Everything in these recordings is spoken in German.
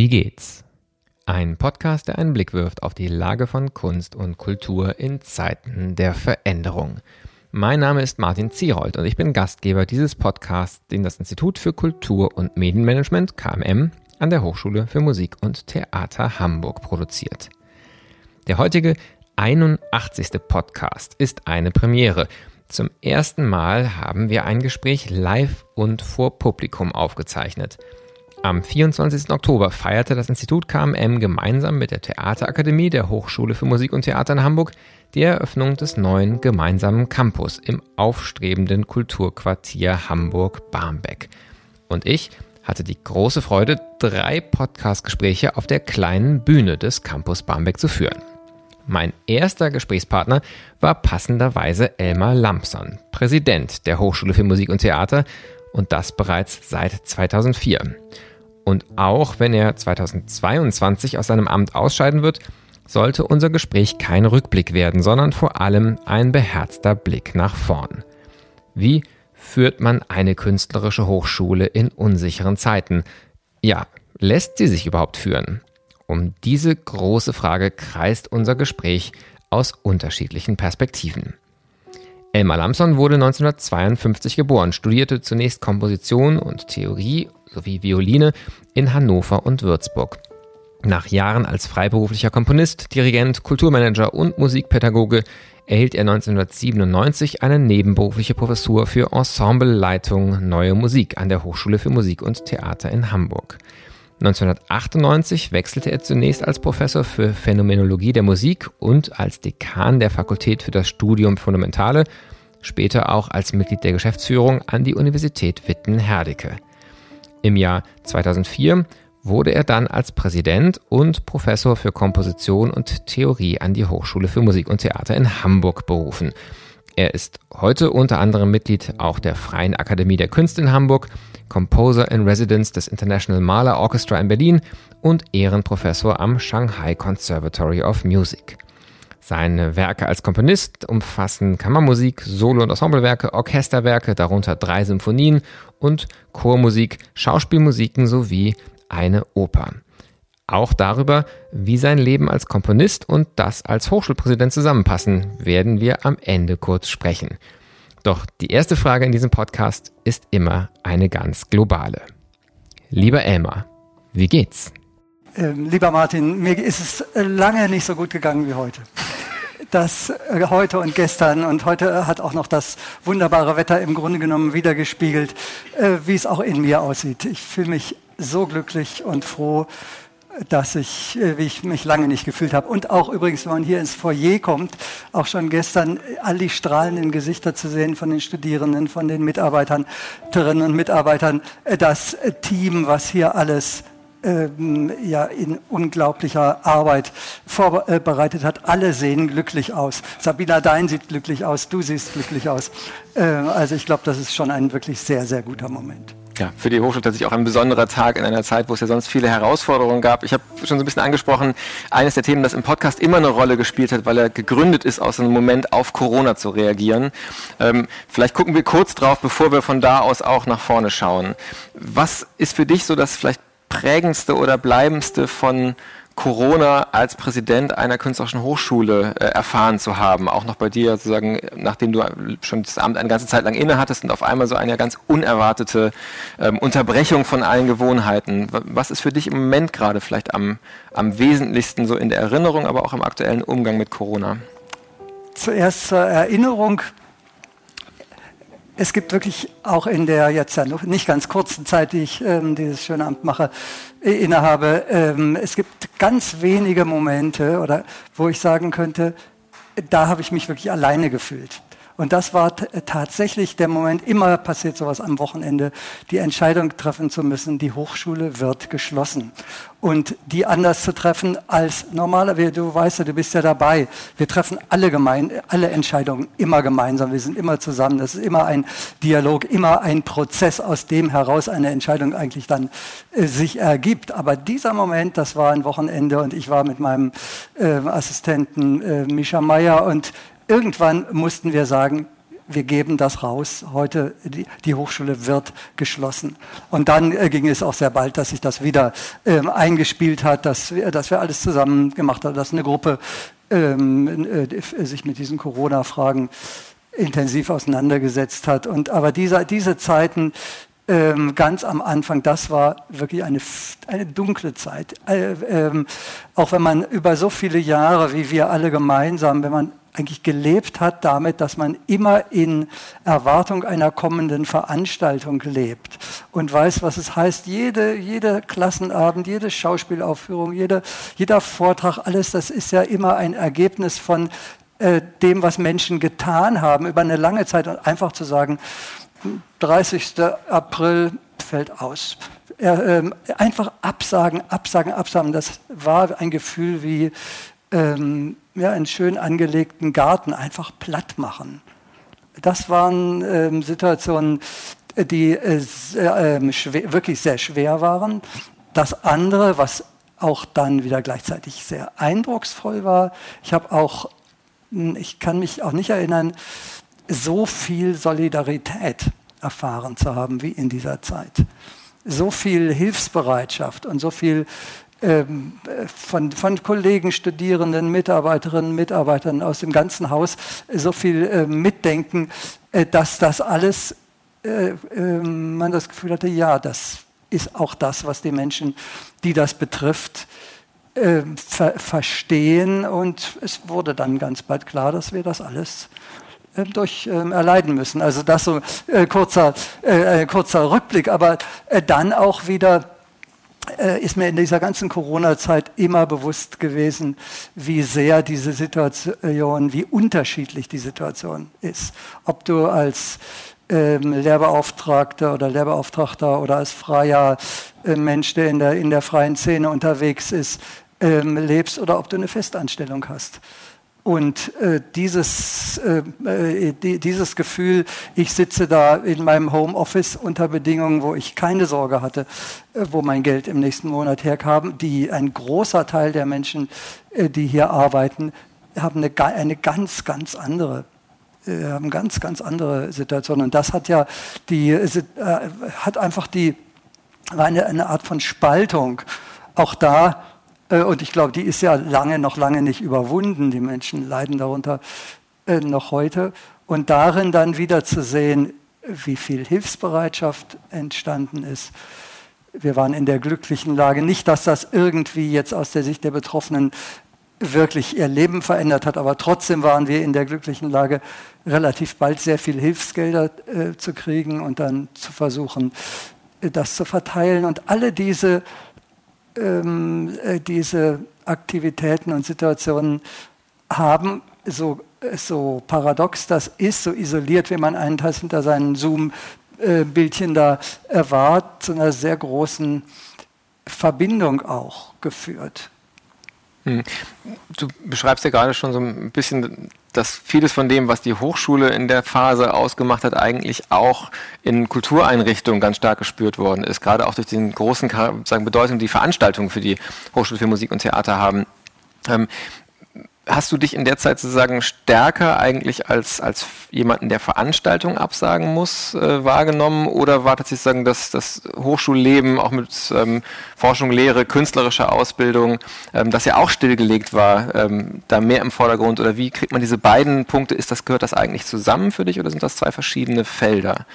Wie geht's? Ein Podcast, der einen Blick wirft auf die Lage von Kunst und Kultur in Zeiten der Veränderung. Mein Name ist Martin Zierold und ich bin Gastgeber dieses Podcasts, den das Institut für Kultur und Medienmanagement KMM an der Hochschule für Musik und Theater Hamburg produziert. Der heutige 81. Podcast ist eine Premiere. Zum ersten Mal haben wir ein Gespräch live und vor Publikum aufgezeichnet. Am 24. Oktober feierte das Institut KMM gemeinsam mit der Theaterakademie der Hochschule für Musik und Theater in Hamburg die Eröffnung des neuen gemeinsamen Campus im aufstrebenden Kulturquartier Hamburg-Barmbek. Und ich hatte die große Freude, drei Podcastgespräche auf der kleinen Bühne des Campus Barmbek zu führen. Mein erster Gesprächspartner war passenderweise Elmar Lampson, Präsident der Hochschule für Musik und Theater und das bereits seit 2004. Und auch wenn er 2022 aus seinem Amt ausscheiden wird, sollte unser Gespräch kein Rückblick werden, sondern vor allem ein beherzter Blick nach vorn. Wie führt man eine künstlerische Hochschule in unsicheren Zeiten? Ja, lässt sie sich überhaupt führen? Um diese große Frage kreist unser Gespräch aus unterschiedlichen Perspektiven. Elmar Lamson wurde 1952 geboren, studierte zunächst Komposition und Theorie sowie Violine in Hannover und Würzburg. Nach Jahren als freiberuflicher Komponist, Dirigent, Kulturmanager und Musikpädagoge erhielt er 1997 eine nebenberufliche Professur für Ensembleleitung Neue Musik an der Hochschule für Musik und Theater in Hamburg. 1998 wechselte er zunächst als Professor für Phänomenologie der Musik und als Dekan der Fakultät für das Studium Fundamentale, später auch als Mitglied der Geschäftsführung an die Universität Witten-Herdecke. Im Jahr 2004 wurde er dann als Präsident und Professor für Komposition und Theorie an die Hochschule für Musik und Theater in Hamburg berufen. Er ist heute unter anderem Mitglied auch der Freien Akademie der Künste in Hamburg, Composer in Residence des International Mahler Orchestra in Berlin und Ehrenprofessor am Shanghai Conservatory of Music. Seine Werke als Komponist umfassen Kammermusik, Solo- und Ensemblewerke, Orchesterwerke, darunter drei Symphonien und Chormusik, Schauspielmusiken sowie eine Oper. Auch darüber, wie sein Leben als Komponist und das als Hochschulpräsident zusammenpassen, werden wir am Ende kurz sprechen. Doch die erste Frage in diesem Podcast ist immer eine ganz globale. Lieber Elmar, wie geht's? Ähm, lieber Martin, mir ist es lange nicht so gut gegangen wie heute. Das äh, heute und gestern und heute hat auch noch das wunderbare Wetter im Grunde genommen wiedergespiegelt, äh, wie es auch in mir aussieht. Ich fühle mich so glücklich und froh, dass ich, äh, wie ich mich lange nicht gefühlt habe. Und auch übrigens, wenn man hier ins Foyer kommt, auch schon gestern all die strahlenden Gesichter zu sehen von den Studierenden, von den Mitarbeiterinnen und Mitarbeitern, äh, das Team, was hier alles ähm, ja in unglaublicher Arbeit vorbereitet hat. Alle sehen glücklich aus. Sabina Dein sieht glücklich aus, du siehst glücklich aus. Äh, also ich glaube, das ist schon ein wirklich sehr, sehr guter Moment ja, für die Hochschule tatsächlich auch ein besonderer Tag in einer Zeit, wo es ja sonst viele Herausforderungen gab. Ich habe schon so ein bisschen angesprochen, eines der Themen, das im Podcast immer eine Rolle gespielt hat, weil er gegründet ist, aus einem Moment auf Corona zu reagieren. Ähm, vielleicht gucken wir kurz drauf, bevor wir von da aus auch nach vorne schauen. Was ist für dich so das vielleicht prägendste oder bleibendste von Corona als Präsident einer künstlerischen Hochschule äh, erfahren zu haben, auch noch bei dir sozusagen, nachdem du schon das Amt eine ganze Zeit lang innehattest und auf einmal so eine ganz unerwartete ähm, Unterbrechung von allen Gewohnheiten. Was ist für dich im Moment gerade vielleicht am, am wesentlichsten so in der Erinnerung, aber auch im aktuellen Umgang mit Corona? Zuerst zur Erinnerung es gibt wirklich auch in der jetzt ja noch nicht ganz kurzen Zeit, die ich ähm, dieses schöne Amt mache, innehabe, ähm, es gibt ganz wenige Momente, oder wo ich sagen könnte, da habe ich mich wirklich alleine gefühlt. Und das war tatsächlich der Moment, immer passiert sowas am Wochenende, die Entscheidung treffen zu müssen, die Hochschule wird geschlossen. Und die anders zu treffen als normaler, du weißt ja, du bist ja dabei. Wir treffen alle, gemein, alle Entscheidungen immer gemeinsam. Wir sind immer zusammen. Das ist immer ein Dialog, immer ein Prozess, aus dem heraus eine Entscheidung eigentlich dann äh, sich ergibt. Aber dieser Moment, das war ein Wochenende und ich war mit meinem äh, Assistenten äh, Mischa Meyer und irgendwann mussten wir sagen, wir geben das raus. Heute, die, die Hochschule wird geschlossen. Und dann äh, ging es auch sehr bald, dass sich das wieder ähm, eingespielt hat, dass wir, dass wir alles zusammen gemacht haben, dass eine Gruppe ähm, äh, sich mit diesen Corona-Fragen intensiv auseinandergesetzt hat. Und aber diese, diese Zeiten ähm, ganz am Anfang, das war wirklich eine, eine dunkle Zeit. Äh, ähm, auch wenn man über so viele Jahre, wie wir alle gemeinsam, wenn man eigentlich gelebt hat damit, dass man immer in Erwartung einer kommenden Veranstaltung lebt und weiß, was es heißt. Jede, jeder Klassenabend, jede Schauspielaufführung, jede, jeder Vortrag, alles, das ist ja immer ein Ergebnis von äh, dem, was Menschen getan haben über eine lange Zeit und einfach zu sagen, 30. April fällt aus. Äh, einfach absagen, absagen, absagen. Das war ein Gefühl wie ähm, ja, einen schön angelegten Garten einfach platt machen. Das waren ähm, Situationen, die äh, äh, schwer, wirklich sehr schwer waren. Das andere, was auch dann wieder gleichzeitig sehr eindrucksvoll war, ich habe auch, ich kann mich auch nicht erinnern, so viel Solidarität erfahren zu haben wie in dieser Zeit. So viel Hilfsbereitschaft und so viel ähm, von, von Kollegen, Studierenden, Mitarbeiterinnen, Mitarbeitern aus dem ganzen Haus so viel äh, mitdenken, äh, dass das alles, äh, ähm, man das Gefühl hatte, ja, das ist auch das, was die Menschen, die das betrifft, ähm, ver verstehen. Und es wurde dann ganz bald klar, dass wir das alles durch ähm, erleiden müssen. Also das so äh, kurzer, äh, kurzer Rückblick, aber äh, dann auch wieder äh, ist mir in dieser ganzen Corona-Zeit immer bewusst gewesen, wie sehr diese Situation, wie unterschiedlich die Situation ist. Ob du als ähm, Lehrbeauftragter oder Lehrbeauftragter oder als freier äh, Mensch, der in der, in der freien Szene unterwegs ist, ähm, lebst oder ob du eine Festanstellung hast. Und äh, dieses, äh, äh, die, dieses Gefühl, ich sitze da in meinem Homeoffice unter Bedingungen, wo ich keine Sorge hatte, äh, wo mein Geld im nächsten Monat herkam, die ein großer Teil der Menschen, äh, die hier arbeiten, haben eine, eine ganz, ganz andere äh, haben ganz, ganz andere Situationen. Und das hat ja die, hat einfach die, eine, eine Art von Spaltung. Auch da und ich glaube, die ist ja lange, noch lange nicht überwunden. Die Menschen leiden darunter äh, noch heute. Und darin dann wieder zu sehen, wie viel Hilfsbereitschaft entstanden ist. Wir waren in der glücklichen Lage, nicht, dass das irgendwie jetzt aus der Sicht der Betroffenen wirklich ihr Leben verändert hat, aber trotzdem waren wir in der glücklichen Lage, relativ bald sehr viel Hilfsgelder äh, zu kriegen und dann zu versuchen, äh, das zu verteilen. Und alle diese ähm, äh, diese Aktivitäten und Situationen haben, so, so paradox das ist, so isoliert, wie man einen Teil hinter seinen Zoom-Bildchen da erwartet, zu einer sehr großen Verbindung auch geführt. Hm. Du beschreibst ja gerade schon so ein bisschen, dass vieles von dem, was die Hochschule in der Phase ausgemacht hat, eigentlich auch in Kultureinrichtungen ganz stark gespürt worden ist. Gerade auch durch den großen sagen, Bedeutung, die Veranstaltungen für die Hochschule für Musik und Theater haben. Ähm, hast du dich in der Zeit sozusagen stärker eigentlich als, als jemanden, der Veranstaltungen absagen muss, äh, wahrgenommen? Oder war tatsächlich sagen, dass das Hochschulleben auch mit ähm, Forschung, Lehre, künstlerischer Ausbildung, ähm, das ja auch stillgelegt war, ähm, da mehr im Vordergrund? Oder wie kriegt man diese beiden Punkte? Ist das, gehört das eigentlich zusammen für dich oder sind das zwei verschiedene Felder?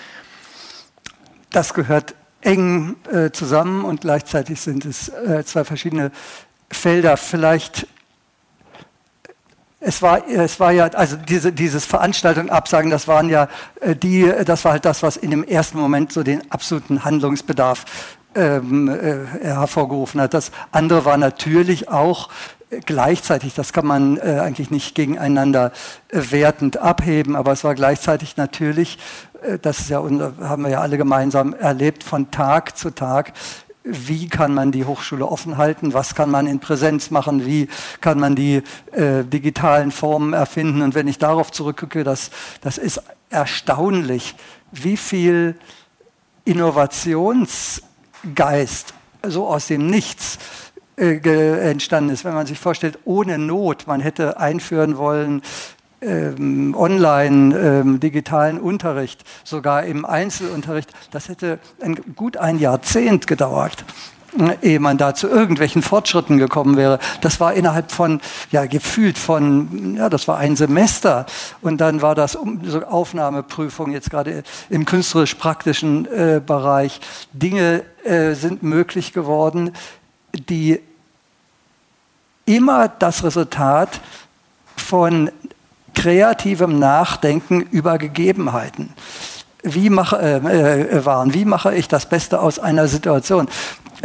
Das gehört eng äh, zusammen und gleichzeitig sind es äh, zwei verschiedene Felder. Vielleicht es war, es war ja, also diese, dieses Veranstaltung absagen, das waren ja äh, die, das war halt das, was in dem ersten Moment so den absoluten Handlungsbedarf ähm, äh, hervorgerufen hat. Das andere war natürlich auch gleichzeitig, das kann man äh, eigentlich nicht gegeneinander äh, wertend abheben, aber es war gleichzeitig natürlich, äh, das ist ja, haben wir ja alle gemeinsam erlebt, von Tag zu Tag wie kann man die Hochschule offen halten, was kann man in Präsenz machen, wie kann man die äh, digitalen Formen erfinden. Und wenn ich darauf zurückgucke, das, das ist erstaunlich, wie viel Innovationsgeist so aus dem Nichts äh, entstanden ist. Wenn man sich vorstellt, ohne Not, man hätte einführen wollen, ähm, online, ähm, digitalen Unterricht, sogar im Einzelunterricht, das hätte ein, gut ein Jahrzehnt gedauert ehe man da zu irgendwelchen Fortschritten gekommen wäre. Das war innerhalb von, ja, gefühlt von, ja, das war ein Semester. Und dann war das so Aufnahmeprüfung jetzt gerade im künstlerisch-praktischen äh, Bereich. Dinge äh, sind möglich geworden, die immer das Resultat von kreativem Nachdenken über Gegebenheiten wie mache, äh, äh, waren. Wie mache ich das Beste aus einer Situation?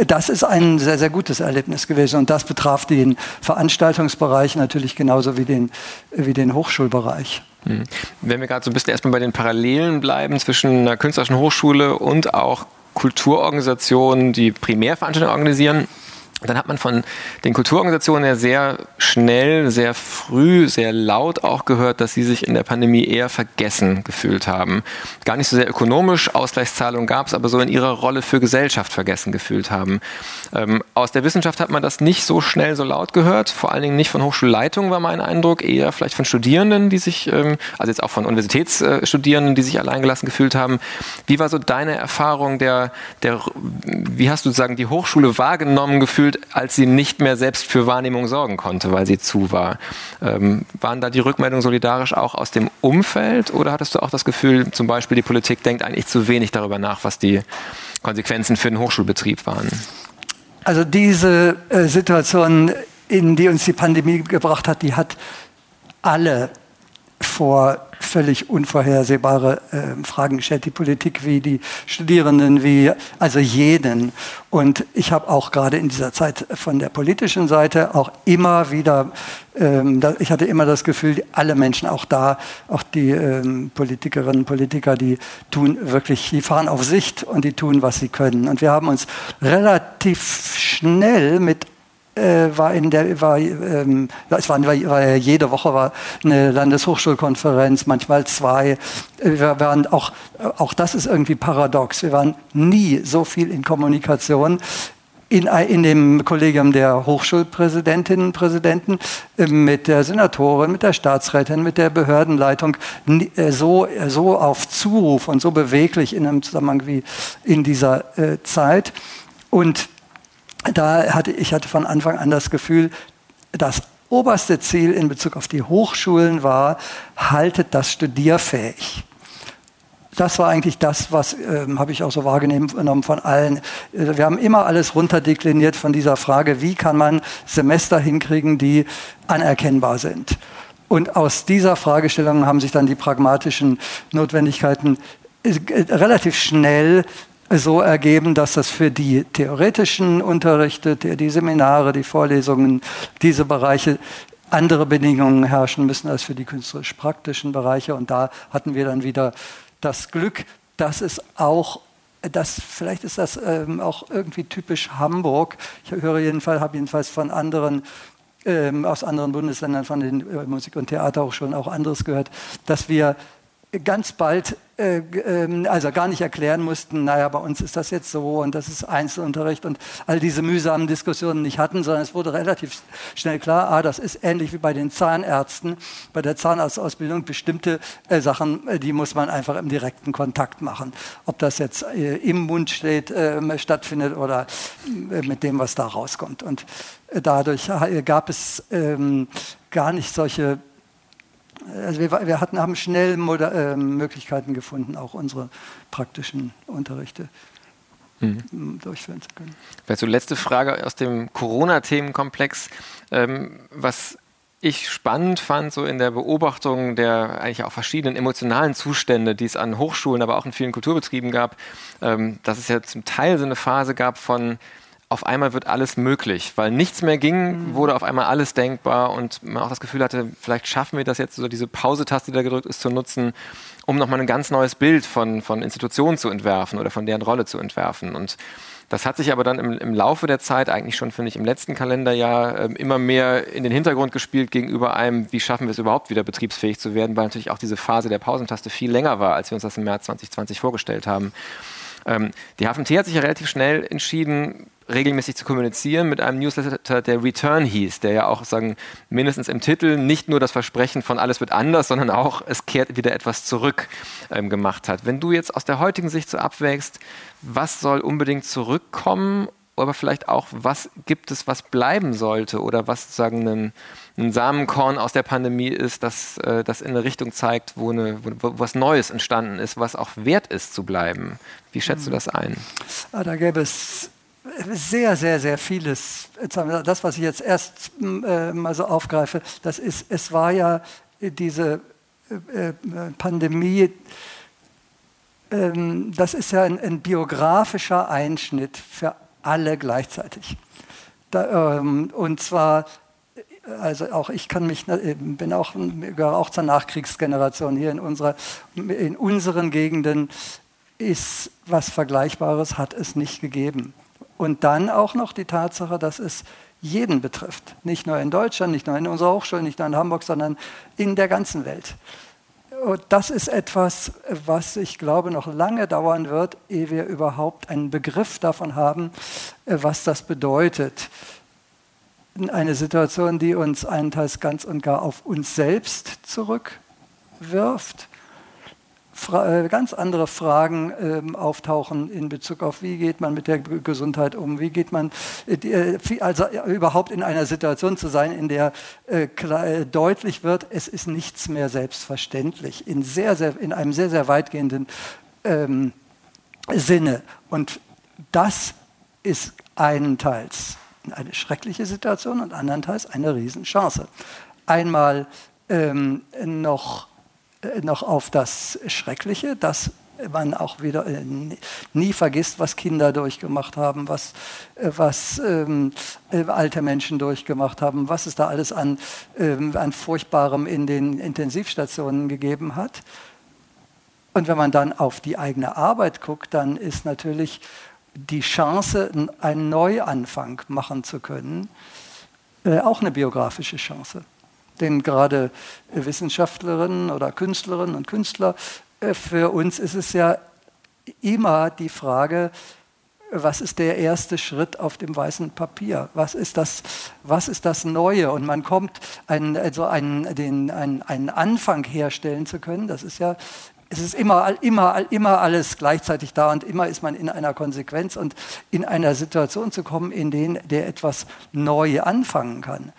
Das ist ein sehr, sehr gutes Erlebnis gewesen und das betraf den Veranstaltungsbereich natürlich genauso wie den, wie den Hochschulbereich. Hm. Wenn wir gerade so ein bisschen erstmal bei den Parallelen bleiben zwischen einer künstlerischen Hochschule und auch Kulturorganisationen, die Primärveranstaltungen organisieren, dann hat man von den Kulturorganisationen ja sehr schnell, sehr früh, sehr laut auch gehört, dass sie sich in der Pandemie eher vergessen gefühlt haben. Gar nicht so sehr ökonomisch, Ausgleichszahlungen gab es, aber so in ihrer Rolle für Gesellschaft vergessen gefühlt haben. Ähm, aus der Wissenschaft hat man das nicht so schnell so laut gehört, vor allen Dingen nicht von Hochschulleitungen war mein Eindruck, eher vielleicht von Studierenden, die sich, ähm, also jetzt auch von Universitätsstudierenden, die sich alleingelassen gefühlt haben. Wie war so deine Erfahrung der, der wie hast du sozusagen die Hochschule wahrgenommen gefühlt, gefühlt, als sie nicht mehr selbst für Wahrnehmung sorgen konnte, weil sie zu war. Ähm, waren da die Rückmeldungen solidarisch auch aus dem Umfeld oder hattest du auch das Gefühl, zum Beispiel die Politik denkt eigentlich zu wenig darüber nach, was die Konsequenzen für den Hochschulbetrieb waren? Also diese äh, Situation, in die uns die Pandemie gebracht hat, die hat alle vor völlig unvorhersehbare äh, Fragen gestellt, die Politik wie die Studierenden, wie also jeden. Und ich habe auch gerade in dieser Zeit von der politischen Seite auch immer wieder, ähm, da, ich hatte immer das Gefühl, alle Menschen auch da, auch die ähm, Politikerinnen und Politiker, die tun wirklich, die fahren auf Sicht und die tun, was sie können. Und wir haben uns relativ schnell mit äh, war in der, war, ähm, es war, war, jede Woche war eine Landeshochschulkonferenz, manchmal zwei. Wir waren auch, auch das ist irgendwie paradox. Wir waren nie so viel in Kommunikation in, in dem Kollegium der Hochschulpräsidentinnen und Präsidenten äh, mit der Senatorin, mit der Staatsrätin, mit der Behördenleitung äh, so, so auf Zuruf und so beweglich in einem Zusammenhang wie in dieser äh, Zeit. Und da hatte ich hatte von Anfang an das Gefühl, das oberste Ziel in Bezug auf die Hochschulen war, haltet das studierfähig. Das war eigentlich das, was ähm, habe ich auch so wahrgenommen von allen. Äh, wir haben immer alles runterdekliniert von dieser Frage, wie kann man Semester hinkriegen, die anerkennbar sind. Und aus dieser Fragestellung haben sich dann die pragmatischen Notwendigkeiten äh, relativ schnell so ergeben, dass das für die theoretischen Unterrichte, die Seminare, die Vorlesungen, diese Bereiche andere Bedingungen herrschen müssen als für die künstlerisch-praktischen Bereiche. Und da hatten wir dann wieder das Glück, dass es auch das, vielleicht ist das ähm, auch irgendwie typisch Hamburg. Ich höre jedenfalls, habe jedenfalls von anderen ähm, aus anderen Bundesländern, von den äh, Musik- und Theaterhochschulen auch anderes gehört, dass wir ganz bald also gar nicht erklären mussten, naja, bei uns ist das jetzt so und das ist Einzelunterricht und all diese mühsamen Diskussionen nicht hatten, sondern es wurde relativ schnell klar, ah, das ist ähnlich wie bei den Zahnärzten, bei der Zahnarztausbildung, bestimmte äh, Sachen, äh, die muss man einfach im direkten Kontakt machen. Ob das jetzt äh, im Mund steht, ähm, stattfindet oder äh, mit dem, was da rauskommt. Und dadurch gab es ähm, gar nicht solche also wir, wir hatten, haben schnell Moder äh, Möglichkeiten gefunden, auch unsere praktischen Unterrichte mhm. durchführen zu können. Vielleicht so letzte Frage aus dem Corona-Themenkomplex. Ähm, was ich spannend fand, so in der Beobachtung der eigentlich auch verschiedenen emotionalen Zustände, die es an Hochschulen, aber auch in vielen Kulturbetrieben gab, ähm, dass es ja zum Teil so eine Phase gab von auf einmal wird alles möglich, weil nichts mehr ging, mhm. wurde auf einmal alles denkbar und man auch das Gefühl hatte, vielleicht schaffen wir das jetzt, so diese Pause-Taste, die da gedrückt ist, zu nutzen, um nochmal ein ganz neues Bild von, von Institutionen zu entwerfen oder von deren Rolle zu entwerfen. Und das hat sich aber dann im, im Laufe der Zeit, eigentlich schon, finde ich, im letzten Kalenderjahr, äh, immer mehr in den Hintergrund gespielt gegenüber einem, wie schaffen wir es überhaupt wieder betriebsfähig zu werden, weil natürlich auch diese Phase der Pausentaste viel länger war, als wir uns das im März 2020 vorgestellt haben. Ähm, die HFMT hat sich ja relativ schnell entschieden, regelmäßig zu kommunizieren mit einem Newsletter, der Return hieß, der ja auch sagen, mindestens im Titel nicht nur das Versprechen von alles wird anders, sondern auch es kehrt wieder etwas zurück ähm, gemacht hat. Wenn du jetzt aus der heutigen Sicht so abwägst, was soll unbedingt zurückkommen aber vielleicht auch, was gibt es, was bleiben sollte oder was sozusagen ein, ein Samenkorn aus der Pandemie ist, das, äh, das in eine Richtung zeigt, wo, eine, wo, was Neues entstanden ist, was auch wert ist zu bleiben. Wie schätzt du das ein? Ah, da gäbe es sehr, sehr, sehr vieles. Das, was ich jetzt erst äh, mal so aufgreife, das ist, es war ja diese äh, äh Pandemie, ähm, das ist ja ein, ein biografischer Einschnitt für alle gleichzeitig. Da, ähm, und zwar, also auch ich kann mich, äh, bin auch, gehöre auch zur Nachkriegsgeneration hier in, unserer, in unseren Gegenden ist was Vergleichbares, hat es nicht gegeben. Und dann auch noch die Tatsache, dass es jeden betrifft. Nicht nur in Deutschland, nicht nur in unserer Hochschule, nicht nur in Hamburg, sondern in der ganzen Welt. Und das ist etwas, was ich glaube noch lange dauern wird, ehe wir überhaupt einen Begriff davon haben, äh, was das bedeutet. Eine Situation, die uns einteils ganz und gar auf uns selbst zurückwirft äh, ganz andere Fragen ähm, auftauchen in Bezug auf, wie geht man mit der Gesundheit um, wie geht man, äh, äh also überhaupt in einer Situation zu sein, in der äh, klar, äh, deutlich wird, es ist nichts mehr selbstverständlich, in, sehr, sehr, in einem sehr, sehr weitgehenden ähm, Sinne. Und das ist einenteils eine schreckliche Situation und andernteils eine Riesenchance. Einmal ähm, noch noch auf das Schreckliche, dass man auch wieder äh, nie vergisst, was Kinder durchgemacht haben, was, äh, was ähm, alte Menschen durchgemacht haben, was es da alles an, ähm, an Furchtbarem in den Intensivstationen gegeben hat. Und wenn man dann auf die eigene Arbeit guckt, dann ist natürlich die Chance, einen Neuanfang machen zu können, äh, auch eine biografische Chance. Denn gerade Wissenschaftlerinnen oder Künstlerinnen und Künstler, äh, für uns ist es ja immer die Frage, was ist der erste Schritt auf dem weißen Papier? Was ist das, was ist das Neue? Und man kommt, einen, also einen, den, einen, einen Anfang herstellen zu können. Das ist ja, es ist immer, immer, immer alles gleichzeitig da und immer ist man in einer Konsequenz und in einer Situation zu kommen, in der der etwas neu anfangen kann.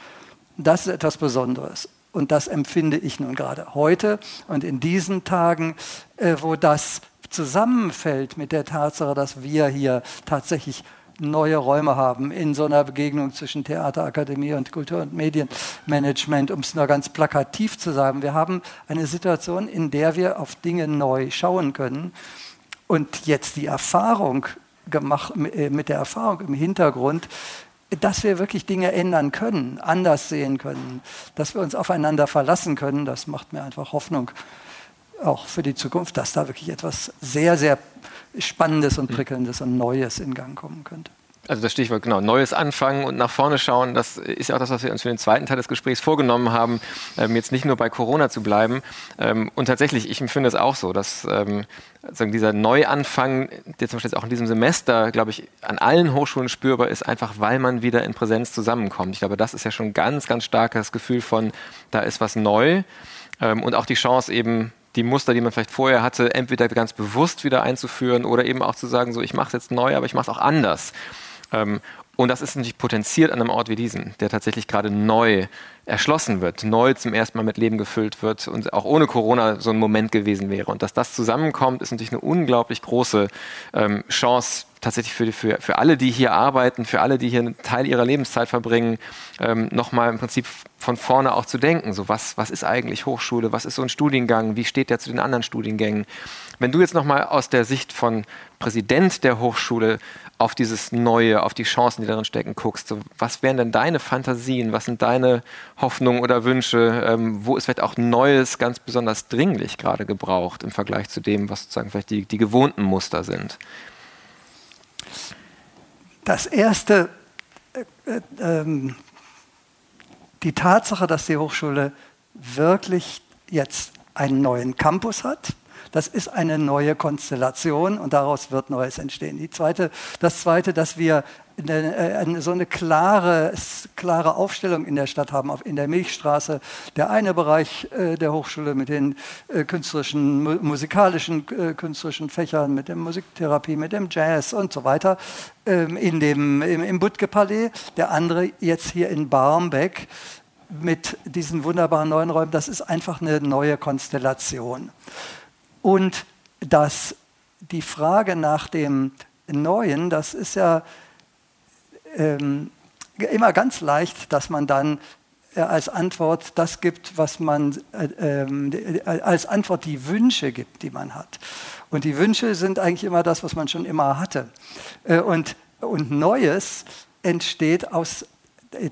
Das ist etwas Besonderes. Und das empfinde ich nun gerade heute und in diesen Tagen, äh, wo das zusammenfällt mit der Tatsache, dass wir hier tatsächlich neue Räume haben in so einer Begegnung zwischen Theaterakademie und Kultur- und Medienmanagement, um es nur ganz plakativ zu sagen. Wir haben eine Situation, in der wir auf Dinge neu schauen können und jetzt die Erfahrung gemacht, äh, mit der Erfahrung im Hintergrund, dass wir wirklich Dinge ändern können, anders sehen können, dass wir uns aufeinander verlassen können, das macht mir einfach Hoffnung, auch für die Zukunft, dass da wirklich etwas sehr, sehr Spannendes und hm. Prickelndes und Neues in Gang kommen könnte. Also das Stichwort, genau, Neues anfangen und nach vorne schauen, das ist ja auch das, was wir uns für den zweiten Teil des Gesprächs vorgenommen haben, ähm, jetzt nicht nur bei Corona zu bleiben. Ähm, und tatsächlich, ich empfinde es auch so, dass ähm, sagen, dieser Neuanfang, der zum Beispiel jetzt auch in diesem Semester, glaube ich, an allen Hochschulen spürbar ist, einfach weil man wieder in Präsenz zusammenkommt. Ich glaube, das ist ja schon ein ganz, ganz starkes Gefühl von, da ist was neu ähm, und auch die Chance eben, die Muster, die man vielleicht vorher hatte, entweder ganz bewusst wieder einzuführen oder eben auch zu sagen, so ich mache es jetzt neu, aber ich mache es auch anders. Ähm, und das ist natürlich potenziert an einem Ort wie diesen, der tatsächlich gerade neu erschlossen wird, neu zum ersten Mal mit Leben gefüllt wird und auch ohne Corona so ein Moment gewesen wäre. Und dass das zusammenkommt, ist natürlich eine unglaublich große ähm, Chance tatsächlich für, für, für alle, die hier arbeiten, für alle, die hier einen Teil ihrer Lebenszeit verbringen, ähm, nochmal im Prinzip von vorne auch zu denken. So, was, was ist eigentlich Hochschule? Was ist so ein Studiengang? Wie steht der zu den anderen Studiengängen? Wenn du jetzt nochmal aus der Sicht von Präsident der Hochschule auf dieses Neue, auf die Chancen, die darin stecken, guckst, so, was wären denn deine Fantasien? Was sind deine Hoffnungen oder Wünsche? Ähm, wo ist vielleicht auch Neues ganz besonders dringlich gerade gebraucht im Vergleich zu dem, was sozusagen vielleicht die, die gewohnten Muster sind? Das erste, äh, äh, die Tatsache, dass die Hochschule wirklich jetzt einen neuen Campus hat, das ist eine neue Konstellation und daraus wird Neues entstehen. Zweite, das Zweite, dass wir eine, so eine klare, klare Aufstellung in der Stadt haben. In der Milchstraße der eine Bereich äh, der Hochschule mit den äh, künstlerischen, mu musikalischen äh, künstlerischen Fächern, mit der Musiktherapie, mit dem Jazz und so weiter. Ähm, in dem, im, im Budke-Palais. Der andere jetzt hier in Barmbek mit diesen wunderbaren neuen Räumen. Das ist einfach eine neue Konstellation. Und das, die Frage nach dem Neuen, das ist ja ähm, immer ganz leicht, dass man dann äh, als Antwort das gibt, was man äh, äh, als Antwort die Wünsche gibt, die man hat. Und die Wünsche sind eigentlich immer das, was man schon immer hatte. Äh, und, und Neues entsteht aus,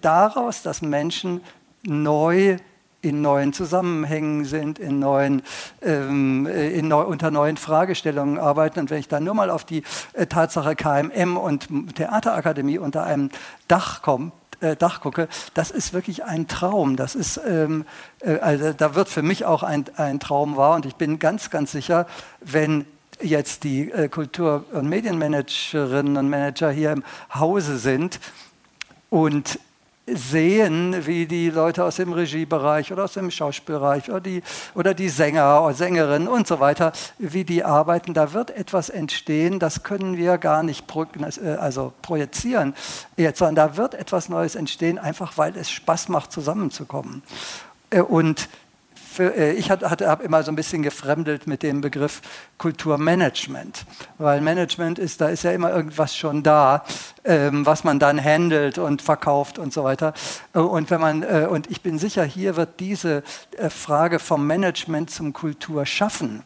daraus, dass Menschen neu in neuen Zusammenhängen sind, in neuen, ähm, in neu, unter neuen Fragestellungen arbeiten. Und wenn ich dann nur mal auf die äh, Tatsache KMM und Theaterakademie unter einem Dach komme, äh, Dach gucke, das ist wirklich ein Traum. Das ist, ähm, äh, also da wird für mich auch ein, ein Traum wahr. Und ich bin ganz, ganz sicher, wenn jetzt die äh, Kultur- und Medienmanagerinnen und Manager hier im Hause sind und sehen, wie die Leute aus dem Regiebereich oder aus dem Schauspielbereich oder die, oder die Sänger oder Sängerinnen und so weiter, wie die arbeiten. Da wird etwas entstehen, das können wir gar nicht pro, also projizieren jetzt, sondern da wird etwas Neues entstehen, einfach weil es Spaß macht, zusammenzukommen. Äh, und ich habe immer so ein bisschen gefremdelt mit dem Begriff Kulturmanagement, weil Management ist, da ist ja immer irgendwas schon da, ähm, was man dann handelt und verkauft und so weiter. Äh, und wenn man äh, und ich bin sicher, hier wird diese äh, Frage vom Management zum Kulturschaffen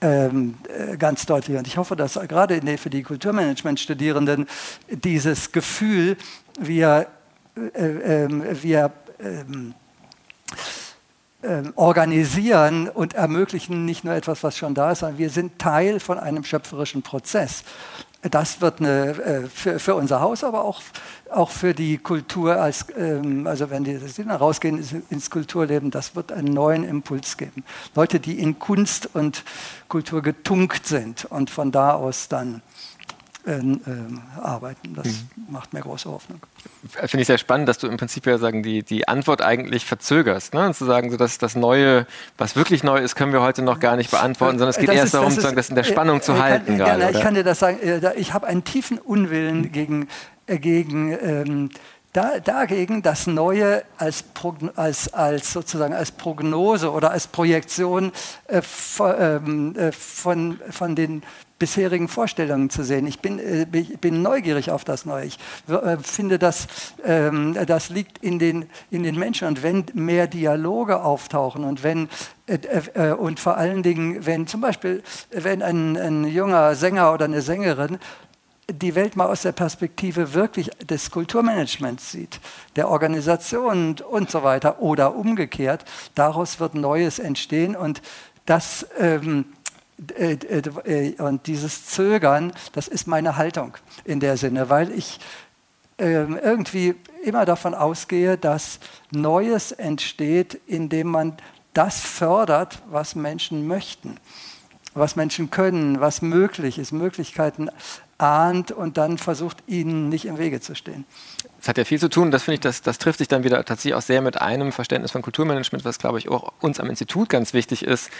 ähm, äh, ganz deutlich. Und ich hoffe, dass gerade für die Kulturmanagement-Studierenden dieses Gefühl, wir, äh, ähm, wir organisieren und ermöglichen nicht nur etwas, was schon da ist, sondern wir sind Teil von einem schöpferischen Prozess. Das wird eine, äh, für, für, unser Haus, aber auch, auch für die Kultur, als, ähm, also wenn die, rausgehen ins Kulturleben, das wird einen neuen Impuls geben. Leute, die in Kunst und Kultur getunkt sind und von da aus dann arbeiten. Das mhm. macht mir große Hoffnung. Finde ich sehr spannend, dass du im Prinzip ja sagen, die, die Antwort eigentlich verzögerst. Ne? Und zu sagen, so, dass das Neue, was wirklich neu ist, können wir heute noch gar nicht beantworten, sondern es geht das erst ist, darum, das, das in der Spannung äh, zu kann, halten. Ja, gerade, ich kann dir das sagen, äh, ich habe einen tiefen Unwillen mhm. gegen, äh, gegen ähm, da, dagegen das Neue als, als, als, sozusagen als Prognose oder als Projektion äh, von, ähm, äh, von, von den bisherigen Vorstellungen zu sehen. Ich bin, äh, bin neugierig auf das Neue. Ich äh, finde, dass, ähm, das liegt in den, in den Menschen. Und wenn mehr Dialoge auftauchen und wenn äh, und vor allen Dingen, wenn zum Beispiel, wenn ein, ein junger Sänger oder eine Sängerin die Welt mal aus der Perspektive wirklich des Kulturmanagements sieht, der Organisation und so weiter oder umgekehrt, daraus wird Neues entstehen und das ähm, äh, äh, und dieses Zögern, das ist meine Haltung in der Sinne, weil ich ähm, irgendwie immer davon ausgehe, dass Neues entsteht, indem man das fördert, was Menschen möchten, was Menschen können, was möglich ist, Möglichkeiten ahnt und dann versucht, ihnen nicht im Wege zu stehen. Das hat ja viel zu tun, das finde ich, das, das trifft sich dann wieder tatsächlich auch sehr mit einem Verständnis von Kulturmanagement, was glaube ich auch uns am Institut ganz wichtig ist,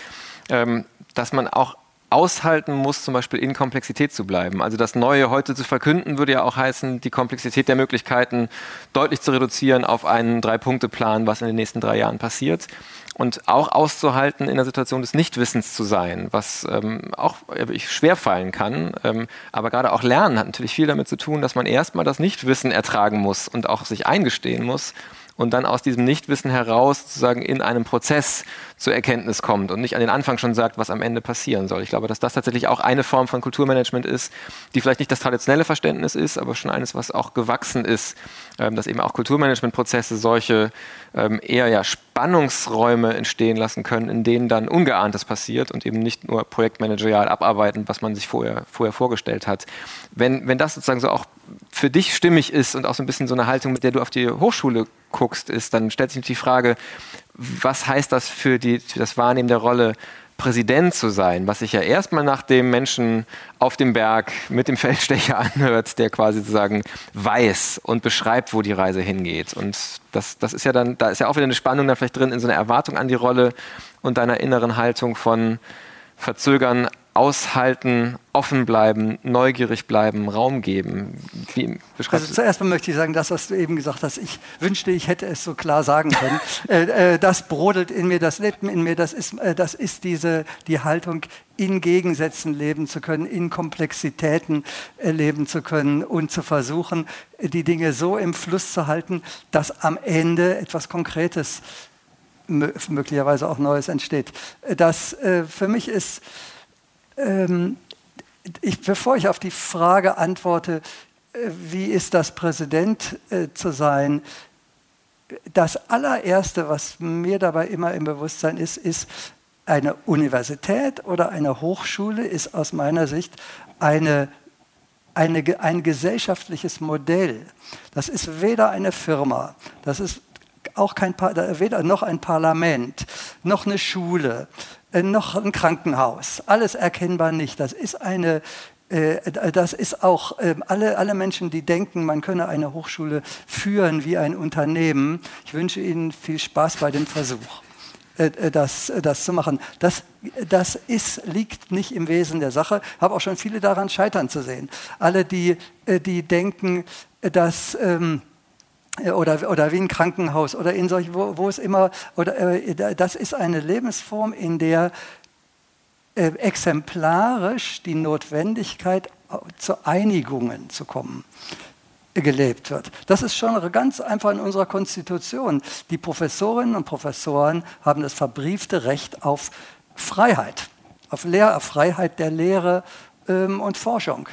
ähm, dass man auch aushalten muss, zum Beispiel in Komplexität zu bleiben. Also das Neue heute zu verkünden, würde ja auch heißen, die Komplexität der Möglichkeiten deutlich zu reduzieren auf einen Drei-Punkte-Plan, was in den nächsten drei Jahren passiert. Und auch auszuhalten, in der Situation des Nichtwissens zu sein, was ähm, auch äh, schwer fallen kann. Ähm, aber gerade auch Lernen hat natürlich viel damit zu tun, dass man erstmal das Nichtwissen ertragen muss und auch sich eingestehen muss und dann aus diesem Nichtwissen heraus sozusagen in einem Prozess zur Erkenntnis kommt und nicht an den Anfang schon sagt, was am Ende passieren soll. Ich glaube, dass das tatsächlich auch eine Form von Kulturmanagement ist, die vielleicht nicht das traditionelle Verständnis ist, aber schon eines, was auch gewachsen ist, ähm, dass eben auch Kulturmanagementprozesse solche ähm, eher ja Spannungsräume entstehen lassen können, in denen dann Ungeahntes passiert und eben nicht nur projektmanagerial abarbeiten, was man sich vorher, vorher vorgestellt hat. Wenn, wenn das sozusagen so auch für dich stimmig ist und auch so ein bisschen so eine Haltung, mit der du auf die Hochschule guckst, ist, dann stellt sich die Frage, was heißt das für, die, für das Wahrnehmen der Rolle Präsident zu sein, was sich ja erstmal nach dem Menschen auf dem Berg mit dem Feldstecher anhört, der quasi sozusagen weiß und beschreibt, wo die Reise hingeht. Und das, das ist ja dann, da ist ja auch wieder eine Spannung dann vielleicht drin in so einer Erwartung an die Rolle und deiner inneren Haltung von Verzögern, aushalten, offen bleiben, neugierig bleiben, Raum geben. Wie also zuerst mal möchte ich sagen, das, was du eben gesagt hast, ich wünschte, ich hätte es so klar sagen können. äh, äh, das brodelt in mir, das lebt in mir, das ist, äh, das ist diese, die Haltung, in Gegensätzen leben zu können, in Komplexitäten äh, leben zu können und zu versuchen, die Dinge so im Fluss zu halten, dass am Ende etwas Konkretes, möglicherweise auch Neues entsteht. Das äh, für mich ist ähm, ich, bevor ich auf die Frage antworte, äh, wie ist das Präsident äh, zu sein, das allererste, was mir dabei immer im Bewusstsein ist, ist, eine Universität oder eine Hochschule ist aus meiner Sicht eine, eine, ein gesellschaftliches Modell. Das ist weder eine Firma, das ist auch kein, weder noch ein Parlament, noch eine Schule, noch ein Krankenhaus. Alles erkennbar nicht. Das ist eine äh, das ist auch ähm, alle, alle Menschen, die denken, man könne eine Hochschule führen wie ein Unternehmen. Ich wünsche Ihnen viel Spaß bei dem Versuch, äh, das, das zu machen. Das, das ist, liegt nicht im Wesen der Sache. Ich habe auch schon viele daran scheitern zu sehen. Alle, die, die denken, dass. Ähm, äh, oder, oder wie ein Krankenhaus oder in solch, wo, wo es immer, oder äh, das ist eine Lebensform, in der äh, exemplarisch die Notwendigkeit äh, zu Einigungen zu kommen äh, gelebt wird. Das ist schon ganz einfach in unserer Konstitution. Die Professorinnen und Professoren haben das verbriefte Recht auf Freiheit, auf, Lehr Freiheit der Lehre ähm, und Forschung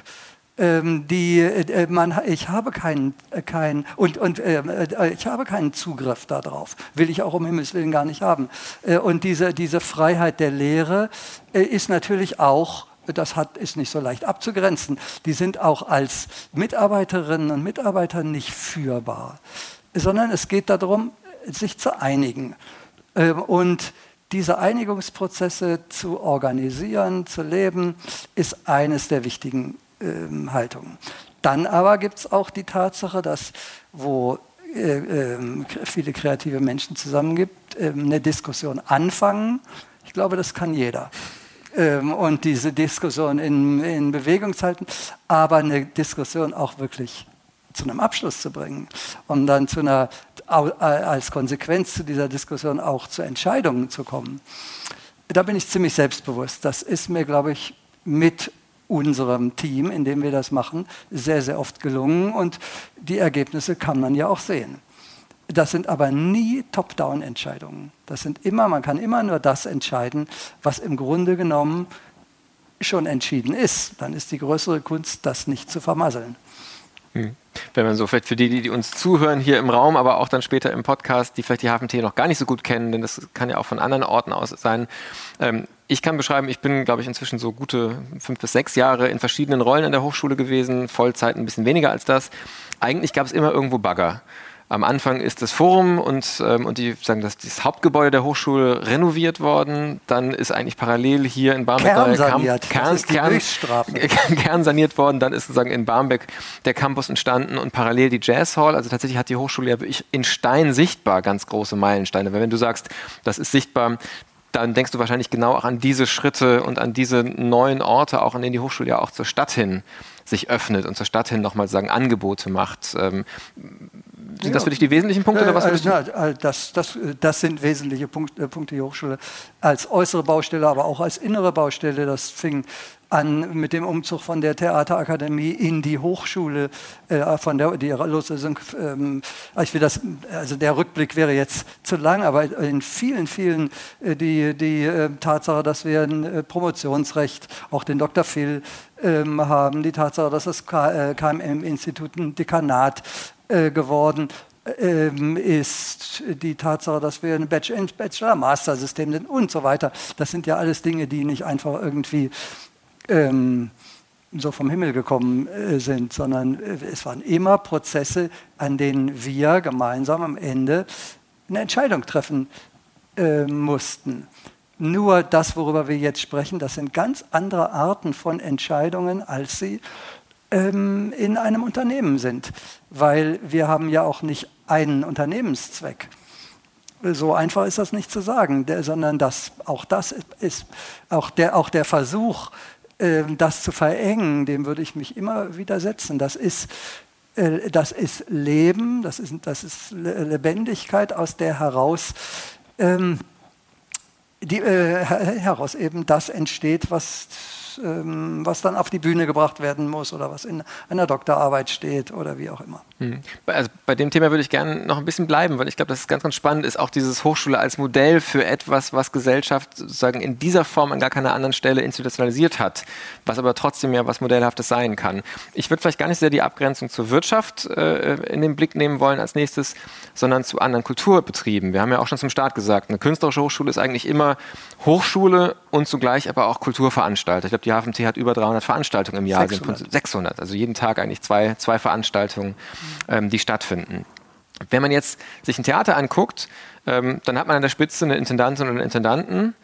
ähm, die, äh, man, ich habe keinen, äh, kein, und, und ähm, äh, ich habe keinen Zugriff darauf, will ich auch um Himmels Willen gar nicht haben. Äh, und diese, diese Freiheit der Lehre äh, ist natürlich auch das hat, ist nicht so leicht abzugrenzen. Die sind auch als Mitarbeiterinnen und Mitarbeiter nicht führbar, sondern es geht darum, sich zu einigen. Ähm, und diese Einigungsprozesse zu organisieren, zu leben, ist eines der wichtigen ähm, Haltung. Dann aber gibt es auch die Tatsache, dass wo äh, äh, viele kreative Menschen zusammen gibt, äh, eine Diskussion anfangen. Ich glaube, das kann jeder. Ähm, und diese Diskussion in, in Bewegung zu halten, aber eine Diskussion auch wirklich zu einem Abschluss zu bringen und dann zu einer, als Konsequenz zu dieser Diskussion auch zu Entscheidungen zu kommen. Da bin ich ziemlich selbstbewusst. Das ist mir, glaube ich, mit unserem Team, in dem wir das machen, sehr, sehr oft gelungen und die Ergebnisse kann man ja auch sehen. Das sind aber nie Top-Down-Entscheidungen. Das sind immer, man kann immer nur das entscheiden, was im Grunde genommen schon entschieden ist. Dann ist die größere Kunst, das nicht zu vermasseln. Hm. Wenn man so vielleicht für die, die uns zuhören hier im Raum, aber auch dann später im Podcast, die vielleicht die HFMT noch gar nicht so gut kennen, denn das kann ja auch von anderen Orten aus sein. Ähm, ich kann beschreiben, ich bin, glaube ich, inzwischen so gute fünf bis sechs Jahre in verschiedenen Rollen an der Hochschule gewesen, Vollzeit ein bisschen weniger als das. Eigentlich gab es immer irgendwo Bagger. Am Anfang ist das Forum und, ähm, und die, sagen das, das Hauptgebäude der Hochschule renoviert worden. Dann ist eigentlich parallel hier in Barmbek Kernsaniert. Kern, ist die Kern, Kernsaniert worden. Dann ist sozusagen in Barmbek der Campus entstanden und parallel die Jazz Hall. Also tatsächlich hat die Hochschule ja wirklich in Stein sichtbar ganz große Meilensteine. Weil wenn du sagst, das ist sichtbar, dann denkst du wahrscheinlich genau auch an diese Schritte und an diese neuen Orte, auch an denen die Hochschule ja auch zur Stadt hin sich öffnet und zur Stadt hin nochmal sagen Angebote macht. Ähm, sind ja. das für dich die wesentlichen Punkte? Oder was also, na, das, das, das sind wesentliche Punkte, Punkte die Hochschule als äußere Baustelle, aber auch als innere Baustelle. Das fing an mit dem Umzug von der Theaterakademie in die Hochschule, äh, von der die Loslösung. Ähm, ich will das, also der Rückblick wäre jetzt zu lang, aber in vielen, vielen äh, die, die äh, Tatsache, dass wir ein äh, Promotionsrecht, auch den Dr. Phil haben, die Tatsache, dass das KMM-Institut ein Dekanat äh, geworden ähm, ist die Tatsache, dass wir ein Bachelor-Master-System sind und so weiter. Das sind ja alles Dinge, die nicht einfach irgendwie ähm, so vom Himmel gekommen äh, sind, sondern äh, es waren immer Prozesse, an denen wir gemeinsam am Ende eine Entscheidung treffen äh, mussten. Nur das, worüber wir jetzt sprechen, das sind ganz andere Arten von Entscheidungen, als sie ähm, in einem Unternehmen sind. Weil wir haben ja auch nicht einen Unternehmenszweck. So einfach ist das nicht zu sagen, der, sondern das, auch das ist, auch der, auch der Versuch, äh, das zu verengen, dem würde ich mich immer widersetzen. Das ist, äh, das ist Leben, das ist, das ist Lebendigkeit, aus der heraus ähm, die, äh, heraus eben das entsteht, was ähm, was dann auf die Bühne gebracht werden muss oder was in einer Doktorarbeit steht oder wie auch immer. Hm. Also bei dem Thema würde ich gerne noch ein bisschen bleiben, weil ich glaube, dass es ganz, ganz spannend ist, auch dieses Hochschule als Modell für etwas, was Gesellschaft sozusagen in dieser Form an gar keiner anderen Stelle institutionalisiert hat, was aber trotzdem ja was Modellhaftes sein kann. Ich würde vielleicht gar nicht sehr die Abgrenzung zur Wirtschaft äh, in den Blick nehmen wollen als nächstes, sondern zu anderen Kulturbetrieben. Wir haben ja auch schon zum Start gesagt, eine künstlerische Hochschule ist eigentlich immer Hochschule und zugleich aber auch Kulturveranstalter. Ich glaube, die HFMT hat über 300 Veranstaltungen im Jahr. 600. 600, also jeden Tag eigentlich zwei, zwei Veranstaltungen, ähm, die stattfinden. Wenn man jetzt sich ein Theater anguckt, ähm, dann hat man an der Spitze eine Intendantin oder einen Intendanten.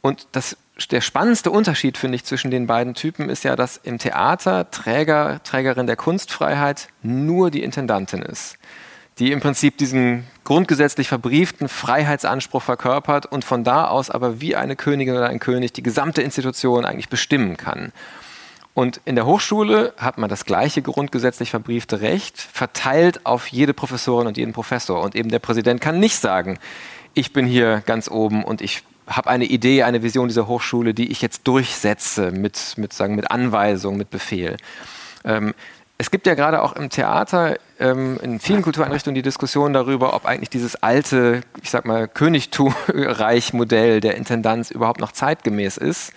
Und das, der spannendste Unterschied, finde ich, zwischen den beiden Typen ist ja, dass im Theater Träger, Trägerin der Kunstfreiheit nur die Intendantin ist die im Prinzip diesen grundgesetzlich verbrieften Freiheitsanspruch verkörpert und von da aus aber wie eine Königin oder ein König die gesamte Institution eigentlich bestimmen kann. Und in der Hochschule hat man das gleiche grundgesetzlich verbriefte Recht, verteilt auf jede Professorin und jeden Professor. Und eben der Präsident kann nicht sagen, ich bin hier ganz oben und ich habe eine Idee, eine Vision dieser Hochschule, die ich jetzt durchsetze mit, mit, sagen, mit Anweisung, mit Befehl. Ähm, es gibt ja gerade auch im Theater, ähm, in vielen Kultureinrichtungen die Diskussion darüber, ob eigentlich dieses alte, ich sag mal, Königtumreich-Modell der Intendanz überhaupt noch zeitgemäß ist.